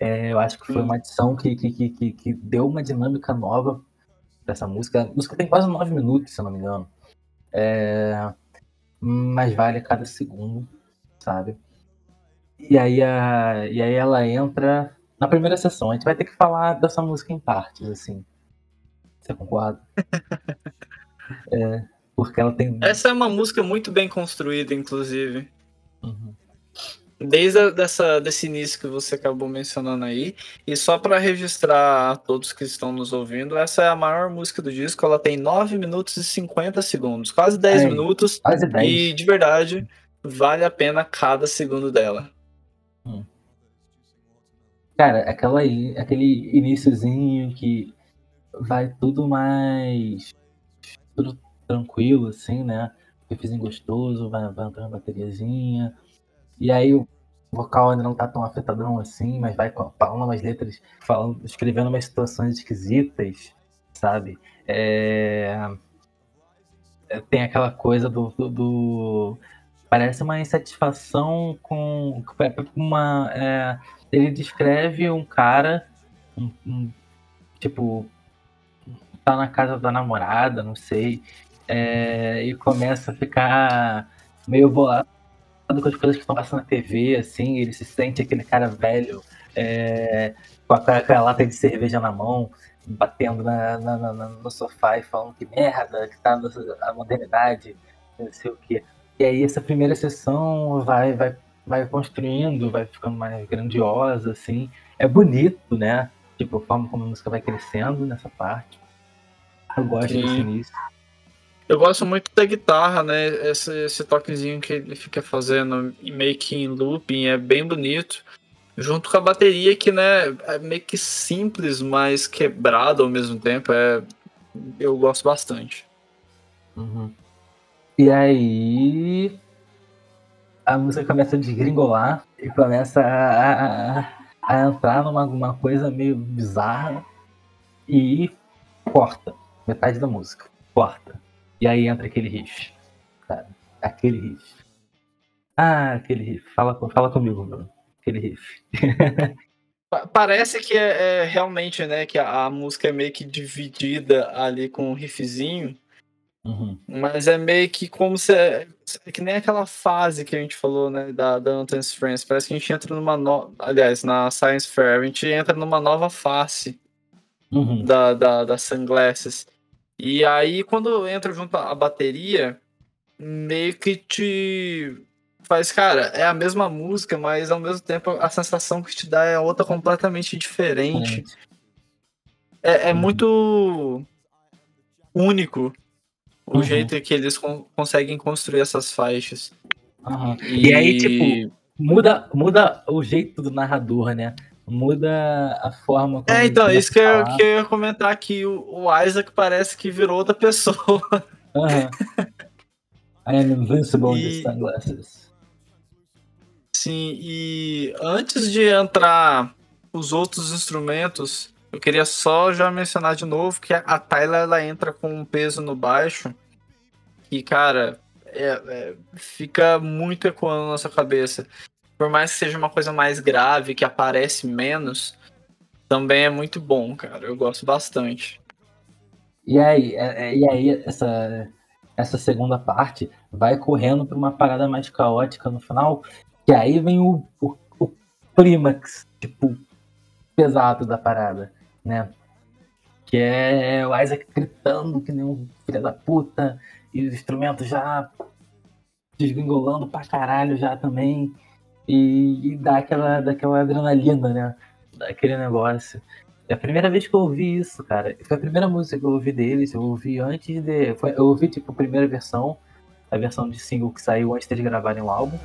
É, eu acho que foi uma edição que, que, que, que, deu uma dinâmica nova pra essa música. A música tem quase nove minutos, se eu não me engano. É, mas vale a cada segundo, sabe? E aí, a, e aí ela entra na primeira sessão. A gente vai ter que falar dessa música em partes, assim. Você concorda? é, porque ela tem. Essa é uma música muito bem construída, inclusive. Uhum. Desde a, dessa, desse início que você acabou mencionando aí, e só para registrar a todos que estão nos ouvindo, essa é a maior música do disco, ela tem 9 minutos e 50 segundos, quase 10 é, minutos, quase 10. e de verdade, vale a pena cada segundo dela. Hum. Cara, aquela, aquele iníciozinho que vai tudo mais. tudo tranquilo, assim, né? Riffzinho gostoso, vai, entrando uma bateriazinha. E aí o vocal ainda não tá tão afetadão assim, mas vai falando umas letras, falando, escrevendo umas situações esquisitas, sabe? É... é tem aquela coisa do, do, do, Parece uma insatisfação com uma. É ele descreve um cara, um, um, tipo, tá na casa da namorada, não sei, é, e começa a ficar meio bolado com as coisas que estão passando na TV, assim, ele se sente aquele cara velho, é, com aquela lata de cerveja na mão, batendo na, na, na, no sofá e falando que merda, que tá a modernidade, não sei o que. E aí essa primeira sessão vai, vai vai construindo, vai ficando mais grandiosa, assim. É bonito, né? Tipo, a forma como a música vai crescendo nessa parte. Eu gosto Sim. desse início. Eu gosto muito da guitarra, né? Esse, esse toquezinho que ele fica fazendo meio que em looping é bem bonito. Junto com a bateria que, né, é meio que simples, mas quebrada ao mesmo tempo. É, eu gosto bastante. Uhum. E aí, a música começa a desgringolar e começa a, a, a entrar numa uma coisa meio bizarra e corta metade da música. Corta. E aí entra aquele riff. Sabe? Aquele riff. Ah, aquele riff. Fala, fala comigo, Bruno. Aquele riff. Parece que é, é, realmente, né, que a, a, música é meio que dividida ali com um riffzinho. Uhum. Mas é meio que como se. É, é, que nem aquela fase que a gente falou, né, da, da Friends. Parece que a gente entra numa. No... Aliás, na Science Fair, a gente entra numa nova face uhum. da, da, da Sunglasses. E aí, quando entra junto a bateria, meio que te faz, cara, é a mesma música, mas ao mesmo tempo a sensação que te dá é outra completamente diferente. É, é uhum. muito único o uhum. jeito que eles con conseguem construir essas faixas. Uhum. E... e... aí, tipo, muda, muda o jeito do narrador, né? muda a forma como É, então, isso que eu, que eu ia comentar aqui. O, o Isaac parece que virou outra pessoa. Uhum. I am invincible e... in the sunglasses. Sim, e antes de entrar os outros instrumentos, eu queria só já mencionar de novo que a Tyler ela entra com um peso no baixo e, cara, é, é, fica muito ecoando na nossa cabeça. Por mais que seja uma coisa mais grave, que aparece menos, também é muito bom, cara. Eu gosto bastante. E aí, é, é, e aí essa, essa segunda parte vai correndo para uma parada mais caótica no final, que aí vem o, o, o clímax, tipo, pesado da parada né? Que é o Isaac gritando que nem um filho da puta, e os instrumentos já desgringolando pra caralho já também. E, e dá aquela, daquela adrenalina, né? Daquele negócio. É a primeira vez que eu ouvi isso, cara. Foi a primeira música que eu ouvi deles. Eu ouvi antes de. Foi, eu ouvi, tipo, a primeira versão, a versão de single que saiu antes de gravarem o álbum.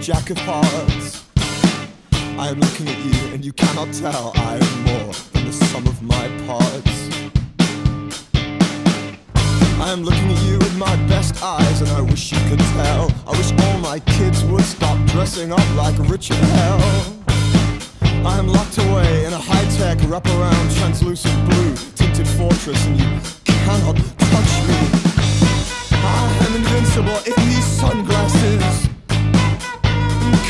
Jack of hearts. I am looking at you, and you cannot tell I am more than the sum of my parts. I am looking at you with my best eyes, and I wish you could tell. I wish all my kids would stop dressing up like Richard Hell. I am locked away in a high-tech wraparound translucent blue tinted fortress, and you cannot touch me. I am invincible in these sunglasses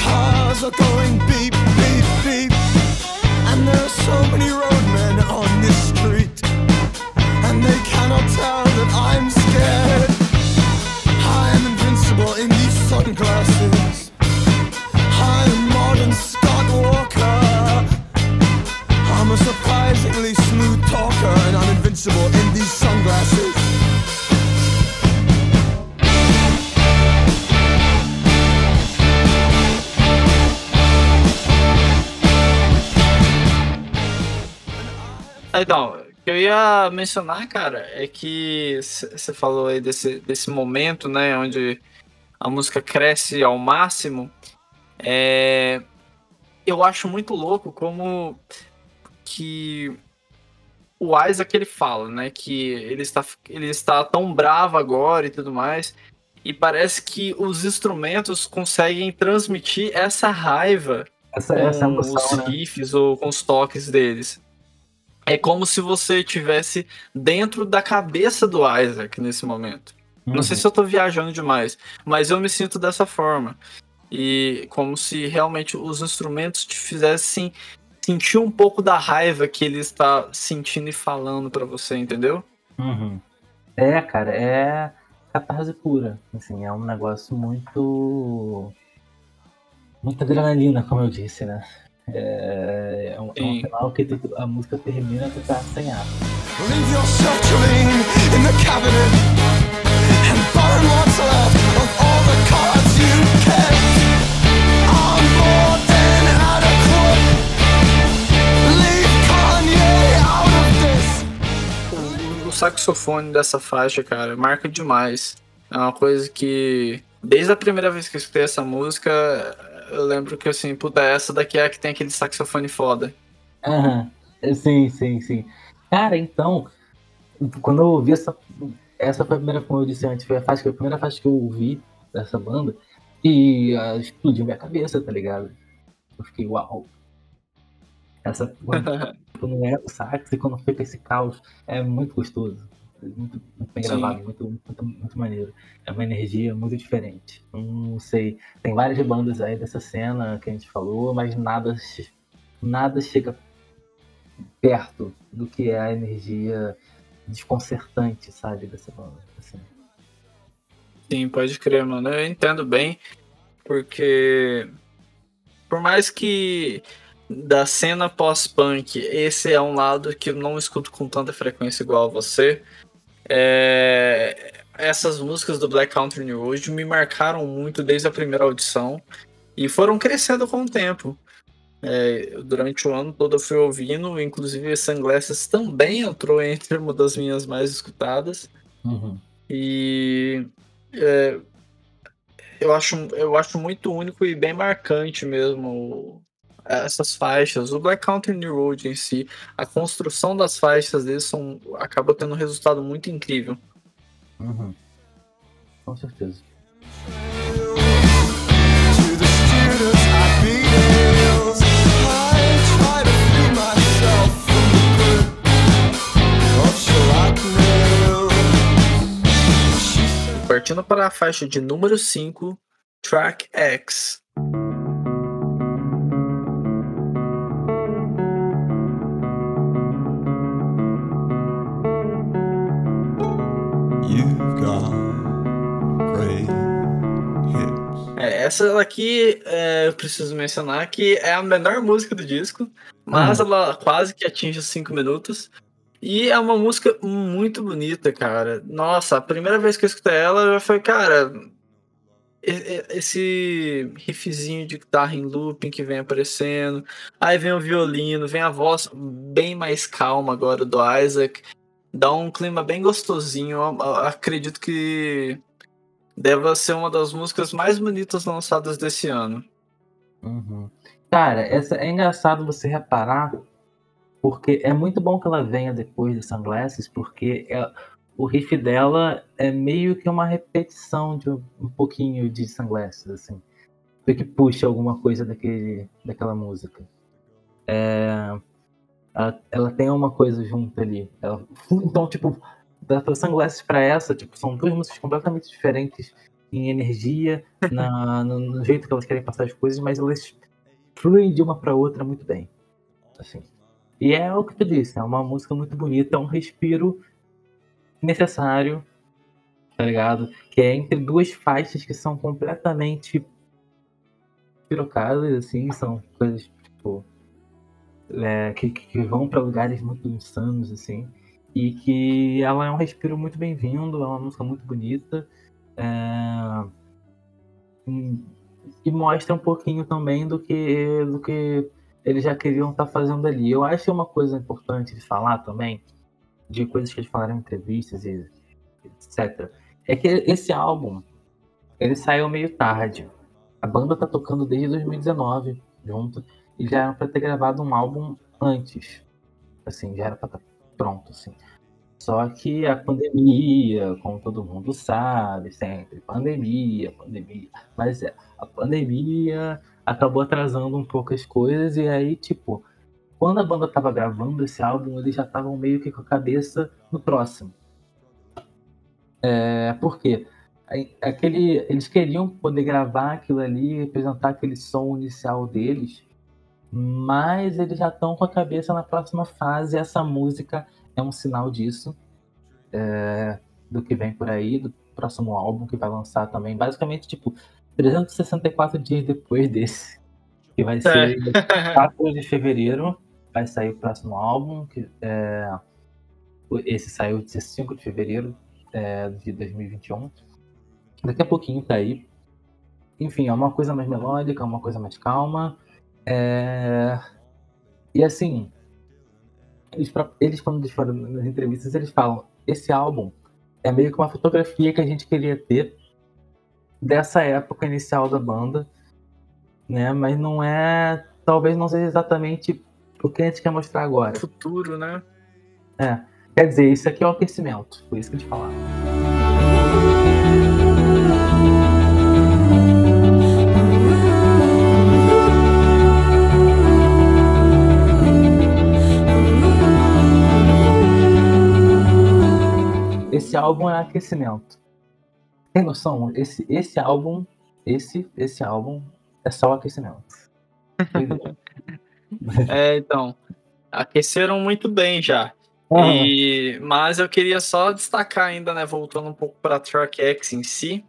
cars are going beep, beep, beep. And there are so many roadmen on this street. And they cannot tell that I'm scared. Então, o que eu ia mencionar, cara, é que você falou aí desse, desse momento, né, onde a música cresce ao máximo. É, eu acho muito louco como que o Isaac ele fala, né, que ele está, ele está tão bravo agora e tudo mais, e parece que os instrumentos conseguem transmitir essa raiva essa, com essa emoção, os né? riffs ou com os toques deles é como se você tivesse dentro da cabeça do Isaac nesse momento. Uhum. Não sei uhum. se eu tô viajando demais, mas eu me sinto dessa forma. E como se realmente os instrumentos te fizessem sentir um pouco da raiva que ele está sentindo e falando para você, entendeu? Uhum. É, cara, é catarse pura. Assim, é um negócio muito. Muita adrenalina, como eu disse, né? É, é um, é canal final que tu, a música termina tu tá sem ar. Leave in the cabinet and burn what's left of all the cards you kept. I'm more than. Leave Kanye out of this. O, o saxofone dessa faixa, cara, marca demais. É uma coisa que desde a primeira vez que eu escutei essa música, eu lembro que assim, puta, essa daqui é a que tem aquele saxofone foda. Aham, sim, sim, sim. Cara, então, quando eu ouvi essa. Essa foi a primeira, como eu disse antes, foi a, faixa, a primeira faixa que eu ouvi dessa banda. E uh, explodiu minha cabeça, tá ligado? Eu fiquei, uau. Essa quando é o sax e quando fica esse caos, é muito gostoso. Muito, muito bem Sim. gravado, muito, muito, muito maneiro. É uma energia muito diferente. Não sei. Tem várias bandas aí dessa cena que a gente falou, mas nada, nada chega perto do que é a energia desconcertante, sabe, dessa banda. Assim. Sim, pode crer, mano. Eu entendo bem, porque por mais que da cena pós-punk, esse é um lado que eu não escuto com tanta frequência igual a você. É... Essas músicas do Black Country New Age me marcaram muito desde a primeira audição e foram crescendo com o tempo. É, durante o ano todo eu fui ouvindo, inclusive Sunglasses também entrou entre uma das minhas mais escutadas. Uhum. E é, eu, acho, eu acho muito único e bem marcante mesmo essas faixas. O Black Country New Road em si, a construção das faixas deles são, acaba tendo um resultado muito incrível. Uhum. Com certeza. Partindo para a faixa de número 5, Track X. É, essa aqui é, eu preciso mencionar que é a menor música do disco, mas hum. ela quase que atinge os 5 minutos. E é uma música muito bonita, cara. Nossa, a primeira vez que eu escutei ela, já foi, cara. Esse riffzinho de guitarra em looping que vem aparecendo. Aí vem o violino, vem a voz bem mais calma agora do Isaac. Dá um clima bem gostosinho. Eu acredito que deva ser uma das músicas mais bonitas lançadas desse ano. Uhum. Cara, essa, é engraçado você reparar porque é muito bom que ela venha depois de Sunglasses, porque é, o riff dela é meio que uma repetição de um, um pouquinho de Sunglasses, assim. Que puxa alguma coisa daquele, daquela música. É, ela, ela, tem uma coisa junto ali. Ela, então, tipo, da Sunglasses para essa, tipo, são duas músicas completamente diferentes em energia, na, no, no, jeito que elas querem passar as coisas, mas elas fluem de uma para outra muito bem. Assim. E é o que tu disse, é uma música muito bonita, é um respiro necessário, tá ligado? Que é entre duas faixas que são completamente pirocadas, assim, são coisas, tipo, é, que, que vão para lugares muito insanos, assim, e que ela é um respiro muito bem-vindo, é uma música muito bonita, é, e mostra um pouquinho também do que, do que eles já queriam estar tá fazendo ali. Eu acho que uma coisa importante de falar também, de coisas que eles falaram em entrevistas e etc., é que esse álbum ele saiu meio tarde. A banda tá tocando desde 2019 junto e já era para ter gravado um álbum antes. Assim, já era para tá pronto, assim. Só que a pandemia, como todo mundo sabe, sempre pandemia, pandemia. Mas é, a pandemia acabou atrasando um pouco as coisas e aí, tipo, quando a banda tava gravando esse álbum, eles já estavam meio que com a cabeça no próximo. É, por quê? Aquele, eles queriam poder gravar aquilo ali, apresentar aquele som inicial deles, mas eles já estão com a cabeça na próxima fase. Essa música é um sinal disso, é, do que vem por aí, do próximo álbum que vai lançar também. Basicamente, tipo, 364 dias depois desse, que vai ser é. 4 de fevereiro, vai sair o próximo álbum, que é, esse saiu dia 5 de fevereiro é, de 2021. Daqui a pouquinho tá aí. Enfim, é uma coisa mais melódica, uma coisa mais calma. É... E assim, eles, eles quando eles foram nas entrevistas, eles falam, esse álbum é meio que uma fotografia que a gente queria ter dessa época inicial da banda, né? Mas não é, talvez não seja exatamente o que a gente quer mostrar agora. Futuro, né? É. Quer dizer, isso aqui é o aquecimento, por isso que a gente Esse álbum é aquecimento. Tem noção? Esse, esse álbum, esse, esse álbum é só aquecimento. é, então. Aqueceram muito bem já. E, mas eu queria só destacar ainda, né, voltando um pouco para Track X em si,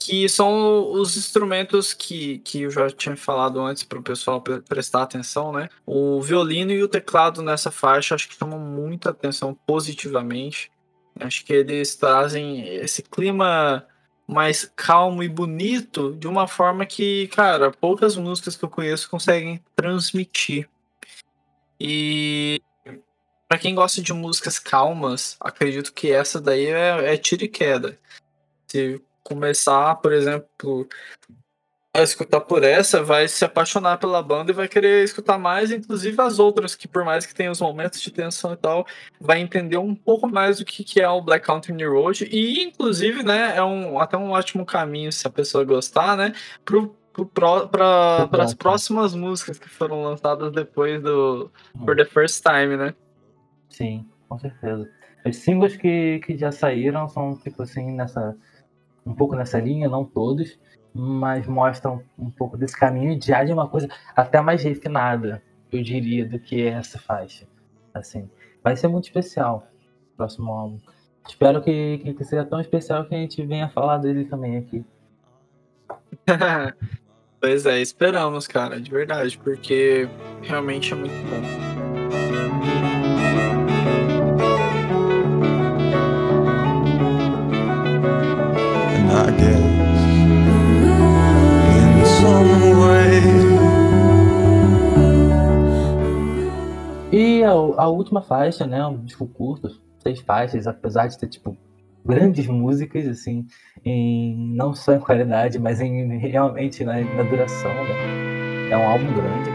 que são os instrumentos que, que eu já tinha falado antes para o pessoal prestar atenção, né? O violino e o teclado nessa faixa acho que chamam muita atenção positivamente. Acho que eles trazem esse clima mais calmo e bonito de uma forma que, cara, poucas músicas que eu conheço conseguem transmitir. E para quem gosta de músicas calmas, acredito que essa daí é, é tiro e queda. Se começar, por exemplo, a escutar por essa, vai se apaixonar pela banda e vai querer escutar mais, inclusive as outras, que por mais que tenha os momentos de tensão e tal, vai entender um pouco mais do que, que é o Black Country New Road. E, inclusive, né, é um, até um ótimo caminho, se a pessoa gostar, né, pro, para as próximas músicas que foram lançadas depois do For the First Time, né? Sim, com certeza. Os singles que, que já saíram são, tipo assim, nessa. Um pouco nessa linha, não todos, mas mostram um pouco desse caminho já de uma coisa até mais refinada, eu diria, do que essa faixa. Assim, vai ser muito especial o próximo álbum. Espero que, que seja tão especial que a gente venha falar dele também aqui. pois é, esperamos, cara, de verdade, porque realmente é muito bom. A, última faixa, né, um disco curto, seis faixas, apesar de ter, tipo, grandes músicas, assim, em, não só em qualidade, mas em, realmente na, na duração, né? É um álbum grande.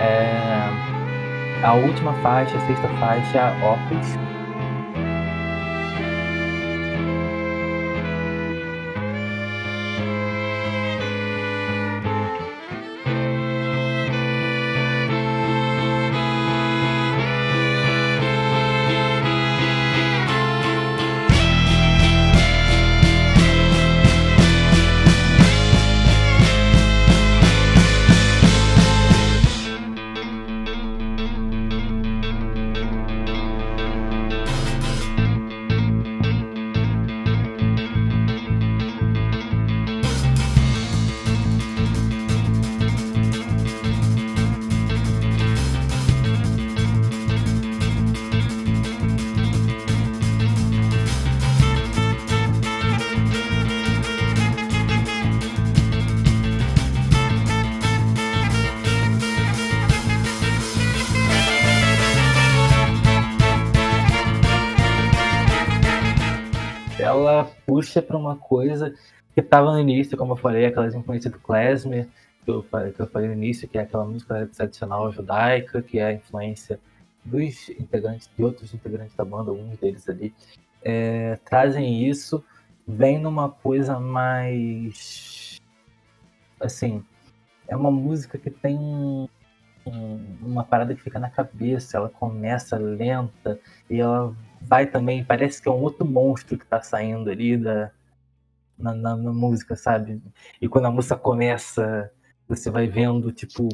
É, a última faixa, a sexta faixa, Opus, puxa para uma coisa que estava no início, como eu falei, aquelas influências do Klezmer, que eu, falei, que eu falei no início, que é aquela música tradicional judaica, que é a influência dos integrantes, de outros integrantes da banda, alguns deles ali, é, trazem isso, vem numa coisa mais. Assim, é uma música que tem um, uma parada que fica na cabeça, ela começa lenta e ela vai também, parece que é um outro monstro que tá saindo ali da, na, na, na, música, sabe? E quando a música começa, você vai vendo, tipo,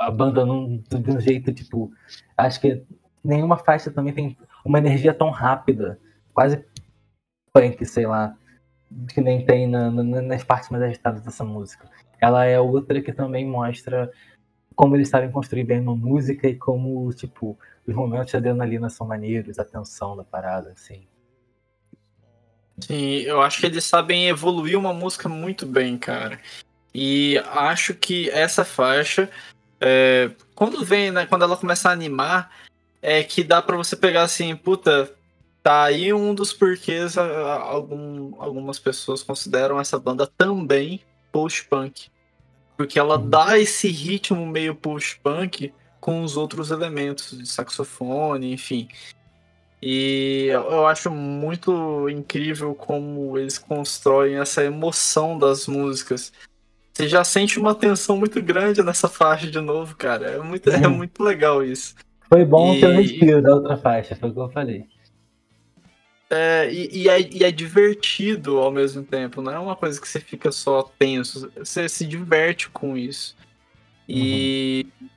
a banda num, de um jeito, tipo, acho que nenhuma faixa também tem uma energia tão rápida, quase punk, sei lá, que nem tem na, na, nas partes mais agitadas dessa música. Ela é outra que também mostra como eles sabem construir bem uma música e como, tipo, os momentos de adrenalina são maneiros, a tensão da parada, assim. Sim, eu acho que eles sabem evoluir uma música muito bem, cara. E acho que essa faixa, é, quando vem, né, quando ela começa a animar, é que dá para você pegar assim, puta, tá aí um dos porquês algum, algumas pessoas consideram essa banda também post-punk. Porque ela uhum. dá esse ritmo meio post-punk com os outros elementos de saxofone, enfim. E eu acho muito incrível como eles constroem essa emoção das músicas. Você já sente uma tensão muito grande nessa faixa de novo, cara. É muito, é muito legal isso. Foi bom e... ter o respiro da outra faixa, foi o que eu falei. É, e, e, é, e, é, divertido ao mesmo tempo, não é uma coisa que você fica só tenso, você se diverte com isso. E uhum.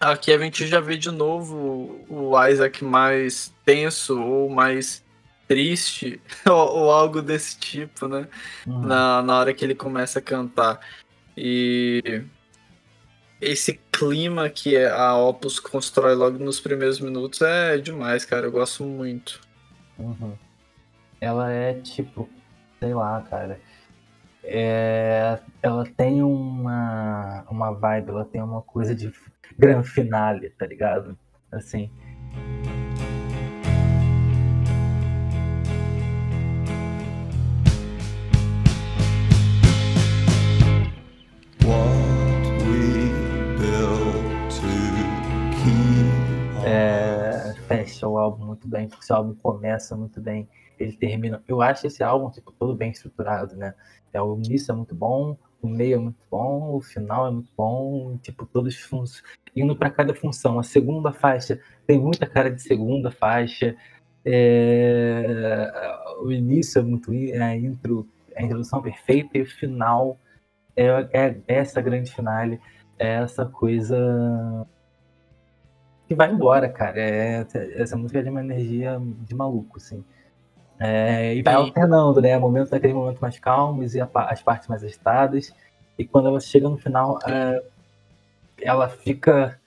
aqui a gente já vê de novo o Isaac mais tenso ou mais triste, ou, ou algo desse tipo, né? Uhum. Na, na hora que ele começa a cantar. E esse clima que a Opus constrói logo nos primeiros minutos é demais, cara. Eu gosto muito. Uhum. Ela é tipo, sei lá, cara. É, ela tem uma, uma vibe, ela tem uma coisa de gran finale, tá ligado? Assim. fecha o álbum muito bem, porque o álbum começa muito bem, ele termina. Eu acho esse álbum tipo, todo bem estruturado, né? É, o início é muito bom, o meio é muito bom, o final é muito bom, tipo, todos fun... indo para cada função. A segunda faixa tem muita cara de segunda faixa, é... o início é muito é a intro, a introdução perfeita e o final é, é essa grande finale, é essa coisa que vai embora, cara. É, essa música é de uma energia de maluco, assim. É, e vai alternando, né? Momentos daquele momento mais calmos e a, as partes mais agitadas. E quando ela chega no final, é, ela fica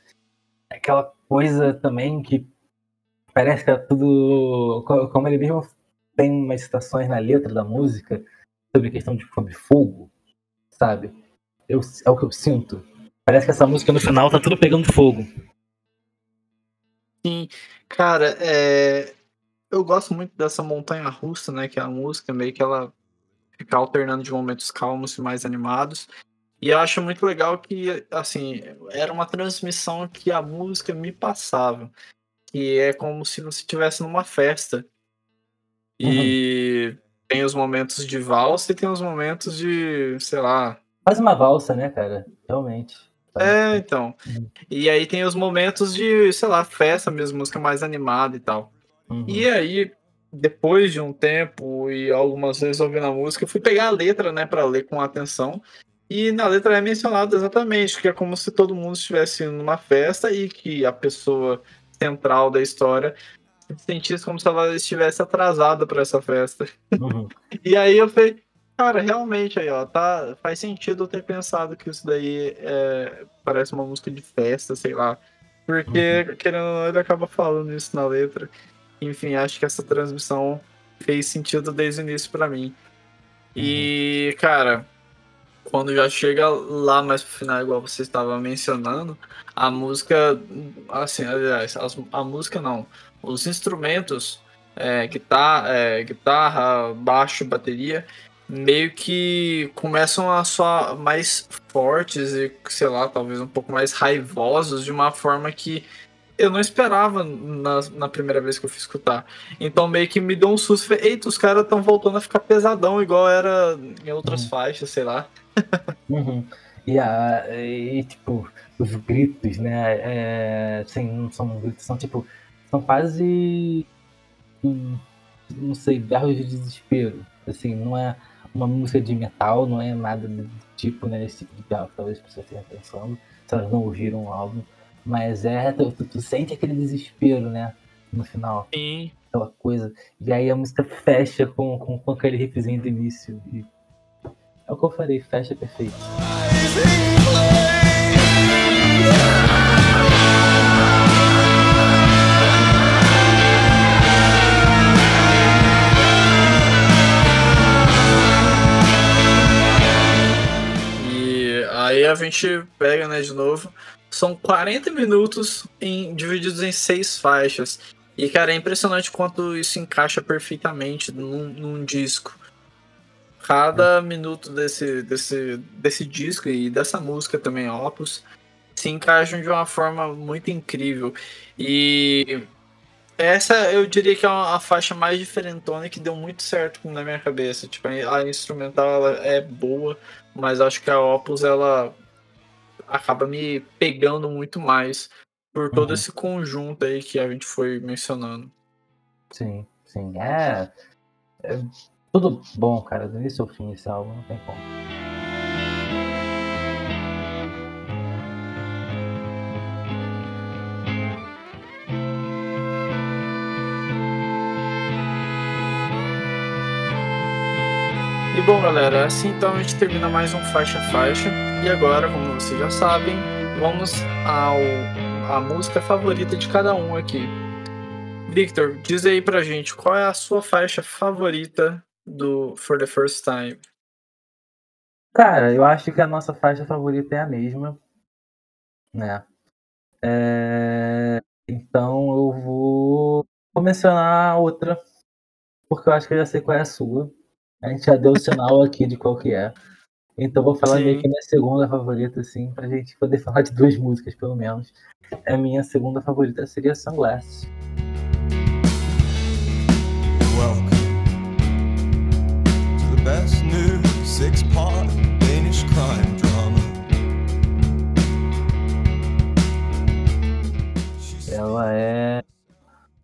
aquela coisa também que parece que é tudo. Como ele mesmo tem umas citações na letra da música sobre a questão de sobre fogo, sabe? Eu, é o que eu sinto. Parece que essa música no final tá tudo pegando fogo. Sim, cara, é... eu gosto muito dessa montanha russa, né? Que é a música, meio que ela fica alternando de momentos calmos e mais animados. E eu acho muito legal que, assim, era uma transmissão que a música me passava. Que é como se você estivesse numa festa. E uhum. tem os momentos de valsa e tem os momentos de, sei lá. Faz uma valsa, né, cara? Realmente. É, então. Uhum. E aí tem os momentos de, sei lá, festa mesmo, música mais animada e tal. Uhum. E aí, depois de um tempo e algumas vezes ouvindo a música, eu fui pegar a letra, né, para ler com atenção. E na letra é mencionado exatamente que é como se todo mundo estivesse numa festa e que a pessoa central da história se sentisse como se ela estivesse atrasada para essa festa. Uhum. e aí eu falei, Cara, realmente aí, ó, tá, faz sentido eu ter pensado que isso daí é, parece uma música de festa, sei lá. Porque, uhum. querendo ou não, ele acaba falando isso na letra. Enfim, acho que essa transmissão fez sentido desde o início para mim. E, uhum. cara, quando já chega lá mais pro final, igual você estava mencionando, a música, assim, aliás, a música não, os instrumentos, é, guitarra, é, guitarra, baixo, bateria, meio que começam a soar mais fortes e, sei lá, talvez um pouco mais raivosos de uma forma que eu não esperava na, na primeira vez que eu fui escutar. Então meio que me deu um susto. Falei, Eita, os caras estão voltando a ficar pesadão, igual era em outras uhum. faixas, sei lá. uhum. E, a, e, tipo, os gritos, né? É, assim, não são gritos, são tipo. São quase. Hum, não sei, berros de desespero. Assim, não é uma música de metal, não é nada do tipo, né? Esse tipo de que talvez as pessoas pensando, se elas não ouviram o álbum. Mas é, tu, tu, tu, sente aquele desespero, né? No final. Sim. Aquela coisa. E aí a música fecha com, com, com aquele riffzinho do início. E é o que eu falei, fecha perfeito. Aí a gente pega, né, de novo. São 40 minutos em, divididos em seis faixas. E, cara, é impressionante quanto isso encaixa perfeitamente num, num disco. Cada minuto desse, desse, desse disco e dessa música também, Opus, se encaixam de uma forma muito incrível. E essa eu diria que é a faixa mais diferentona que deu muito certo na minha cabeça. Tipo, a instrumental é boa, mas acho que a Opus ela acaba me pegando muito mais por todo uhum. esse conjunto aí que a gente foi mencionando. Sim, sim. É, é tudo bom, cara. Do início ao fim esse álbum, não tem como. E bom, galera, assim então a gente termina mais um faixa faixa. E agora, como vocês já sabem, vamos ao a música favorita de cada um aqui. Victor, diz aí pra gente qual é a sua faixa favorita do For the First Time. Cara, eu acho que a nossa faixa favorita é a mesma, né? É... Então eu vou... vou mencionar outra, porque eu acho que eu já sei qual é a sua. A gente já deu o sinal aqui de qual que é. Então vou falar Sim. meio que minha segunda favorita, assim, pra gente poder falar de duas músicas, pelo menos. A minha segunda favorita seria Sunglasses. Welcome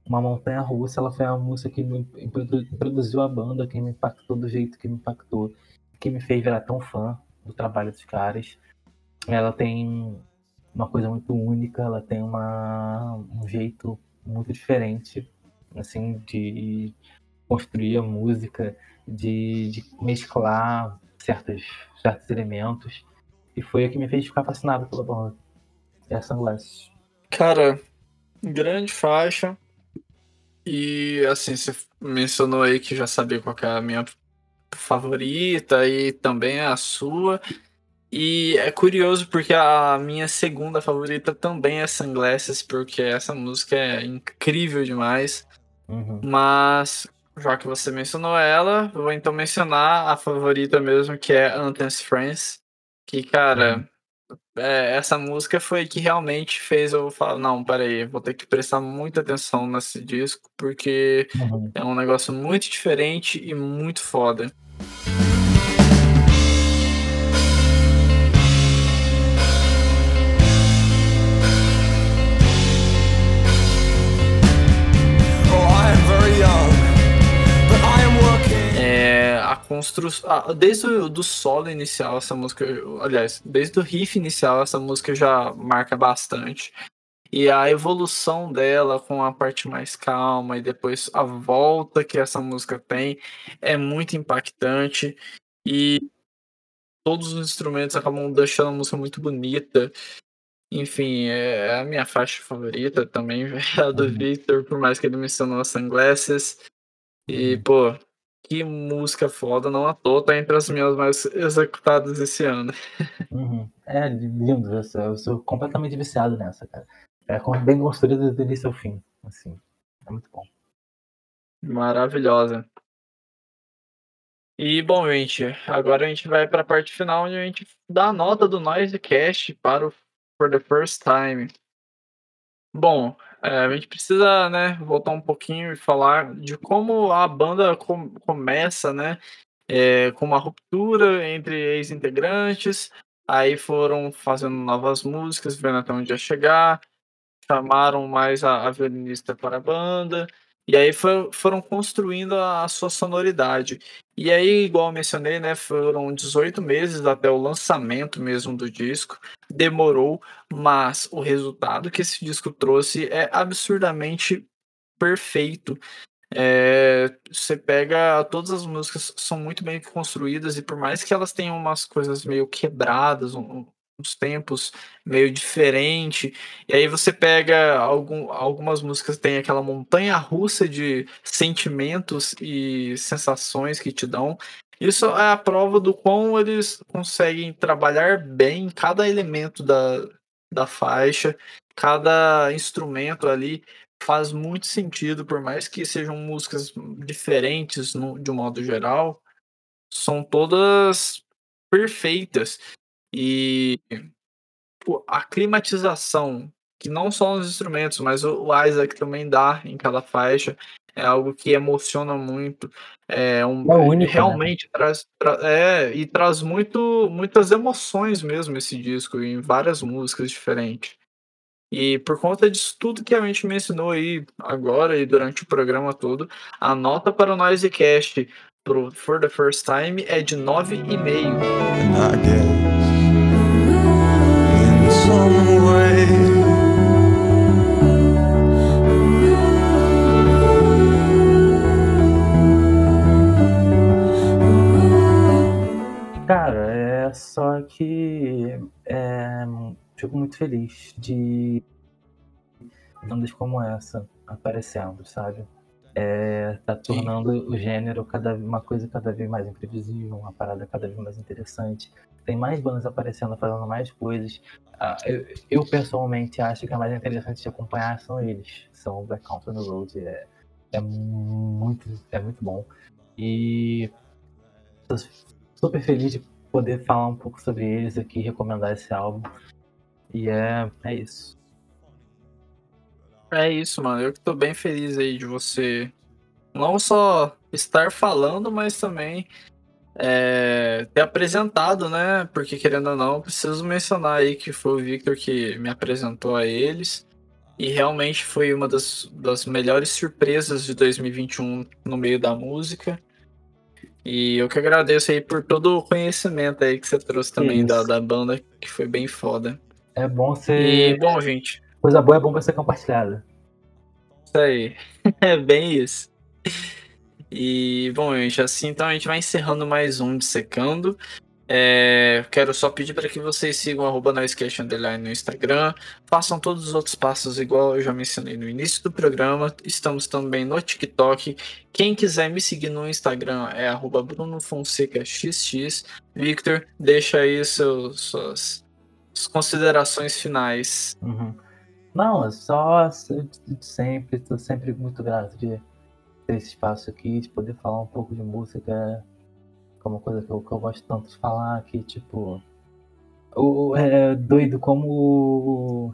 uma montanha russa, ela foi a música que me introduziu a banda, que me impactou do jeito que me impactou, que me fez virar tão fã do trabalho dos caras. Ela tem uma coisa muito única, ela tem uma, um jeito muito diferente, assim, de construir a música, de, de mesclar certos, certos elementos. E foi o que me fez ficar fascinado pela banda. É a Sunglasses. Cara, grande faixa. E assim, você mencionou aí que já sabia qual é a minha favorita e também a sua. E é curioso porque a minha segunda favorita também é Sunglasses, porque essa música é incrível demais. Uhum. Mas, já que você mencionou ela, vou então mencionar a favorita mesmo, que é Anthems Friends. Que, cara, uhum. É, essa música foi que realmente fez eu falar: não, peraí, vou ter que prestar muita atenção nesse disco, porque uhum. é um negócio muito diferente e muito foda. Construção. desde o do solo inicial, essa música. Aliás, desde o riff inicial, essa música já marca bastante. E a evolução dela com a parte mais calma e depois a volta que essa música tem é muito impactante. E todos os instrumentos acabam deixando a música muito bonita. Enfim, é a minha faixa favorita também, a do uhum. Victor, por mais que ele mencionou Sunglasses. E, uhum. pô, que música foda, não à toa, tá entre as minhas mais executadas esse ano. Uhum. É lindo, eu sou, eu sou, completamente viciado nessa, cara. É bem construída do início ao fim, assim. É muito bom. Maravilhosa. E bom, gente, agora a gente vai para a parte final onde a gente dá a nota do Noisecast para o For the First Time. Bom, é, a gente precisa, né, voltar um pouquinho e falar de como a banda com começa, né, eh, com uma ruptura entre ex-integrantes, aí foram fazendo novas músicas, vendo até onde ia chegar, chamaram mais a a violinista para a banda, e aí foram construindo a a sua sonoridade. E aí, igual mencionei, né, foram 18 meses até o lançamento mesmo do disco, demorou, mas o resultado que esse disco trouxe é absurdamente perfeito. É, você pega todas as músicas são muito bem construídas e por mais que elas tenham umas coisas meio quebradas, um, uns tempos meio diferente. E aí você pega algum, algumas músicas tem aquela montanha russa de sentimentos e sensações que te dão. Isso é a prova do quão eles conseguem trabalhar bem cada elemento da, da faixa, cada instrumento ali faz muito sentido, por mais que sejam músicas diferentes no, de um modo geral, são todas perfeitas. E a climatização, que não só nos instrumentos, mas o Isaac também dá em cada faixa, é algo que emociona muito. É, um, É único, né? realmente traz, tra- é, e traz muito, muitas emoções mesmo esse disco, em várias músicas diferentes. E por conta disso tudo que a gente mencionou aí agora e durante o programa todo, a nota para o Noisecast pro For the First Time é de 9,5. And I guess Cara, é só que é, fico muito feliz de bandas como essa aparecendo, sabe? É, tá tornando o gênero cada uma coisa cada vez mais imprevisível, uma parada cada vez mais interessante. Tem mais bandas aparecendo, fazendo mais coisas. Ah, eu, eu, pessoalmente acho que a mais interessante de acompanhar são eles. São o Black no Road. É, é muito, é muito bom. E super feliz de poder falar um pouco sobre eles aqui, recomendar esse álbum. E é, é isso. É isso, mano. Eu que tô bem feliz aí de você não só estar falando, mas também é, ter apresentado, né? Porque querendo ou não, preciso mencionar aí que foi o Victor que me apresentou a eles. E realmente foi uma das, das melhores surpresas de 2021 no meio da música. E eu que agradeço aí por todo o conhecimento aí que você trouxe também da, da banda, que foi bem foda. É bom E, ser. bom, gente, Coisa boa é bom pra ser compartilhada. Isso aí. É bem isso. E, bom, gente, assim então a gente vai encerrando mais um Dissecando. É, quero só pedir para que vocês sigam arroba no Instagram. Façam todos os outros passos igual eu já mencionei no início do programa. Estamos também no TikTok. Quem quiser me seguir no Instagram é arroba. Victor, deixa aí seus, suas, considerações finais. Uhum. Não, é só sempre, tô sempre muito grato de ter esse espaço aqui, de poder falar um pouco de música, é uma coisa que eu, que eu gosto tanto de falar, que tipo. O, é doido como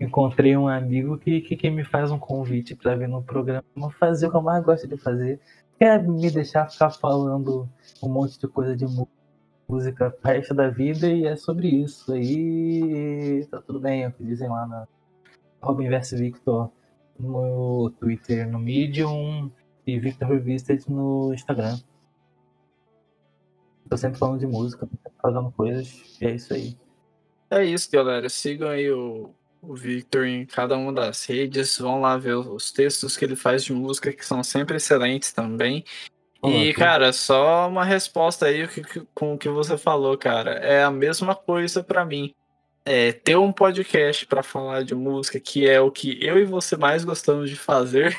encontrei um amigo que, que, que me faz um convite para vir no programa fazer o que eu mais gosto de fazer, que é me deixar ficar falando um monte de coisa de música pro resto da vida e é sobre isso. Aí tá tudo bem, é o que dizem lá na Robin vs Victor no Twitter, no Medium e Victor Revisted no Instagram. Tô sempre falando de música, fazendo coisas, e é isso aí. É isso, galera. Sigam aí o, o Victor em cada uma das redes. Vão lá ver os textos que ele faz de música, que são sempre excelentes também. E, cara, só uma resposta aí com o que você falou, cara. É a mesma coisa para mim. É, ter um podcast para falar de música, que é o que eu e você mais gostamos de fazer.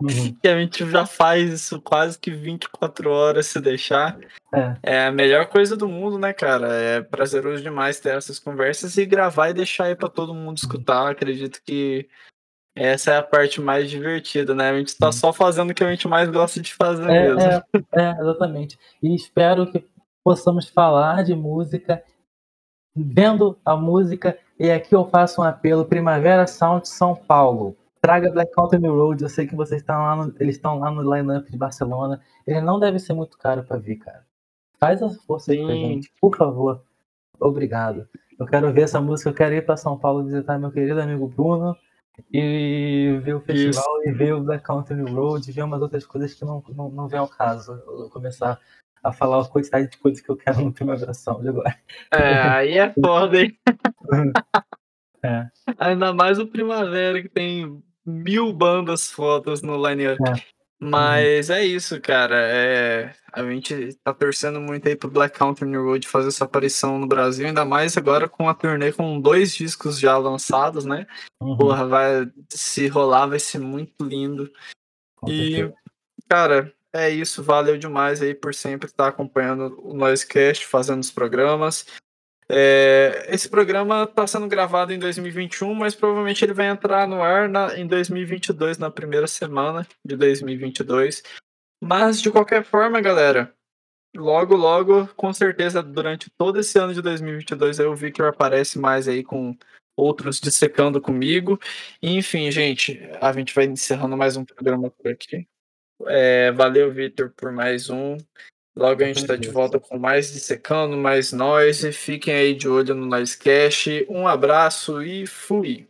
Uhum. que a gente já faz isso quase que 24 horas se deixar. É. é a melhor coisa do mundo, né, cara? É prazeroso demais ter essas conversas e gravar e deixar aí para todo mundo escutar. Acredito que essa é a parte mais divertida, né? A gente tá só fazendo o que a gente mais gosta de fazer é, mesmo. É, é, exatamente. E espero que possamos falar de música, vendo a música, e aqui eu faço um apelo, Primavera Sound São Paulo. Traga Black Country Road, eu sei que vocês estão lá no, eles estão lá no line-up de Barcelona. Ele não deve ser muito caro para vir, cara. Faz a força aí pra gente, por favor. Obrigado. Eu quero ver essa música, eu quero ir para São Paulo visitar meu querido amigo Bruno e ver o festival Isso. e ver o Black Country Road, ver umas outras coisas que não, não, não vem ao caso. Eu vou começar a falar a quantidade de coisas que eu quero no Primavera Sound agora. É, aí é foda, hein? é. Ainda mais o Primavera, que tem mil bandas fodas no line-up. É. Mas uhum. é isso, cara. É, a gente tá torcendo muito aí pro Black Country New Road fazer sua aparição no Brasil, ainda mais agora com a turnê com dois discos já lançados, né? Uhum. Porra, vai se rolar, vai ser muito lindo. Com e, certeza. cara, é isso. Valeu demais aí por sempre estar acompanhando o Noisecast, fazendo os programas. É, esse programa está sendo gravado em 2021, mas provavelmente ele vai entrar no ar na, em 2022, na primeira semana de 2022. Mas, de qualquer forma, galera, logo, logo, com certeza, durante todo esse ano de 2022, aí o Victor aparece mais aí com outros dissecando comigo. Enfim, gente, a gente vai encerrando mais um programa por aqui. É, valeu, Victor, por mais um. Logo a gente está de volta com mais dissecando, mais nós. Fiquem aí de olho no Noisecast. Um abraço e fui!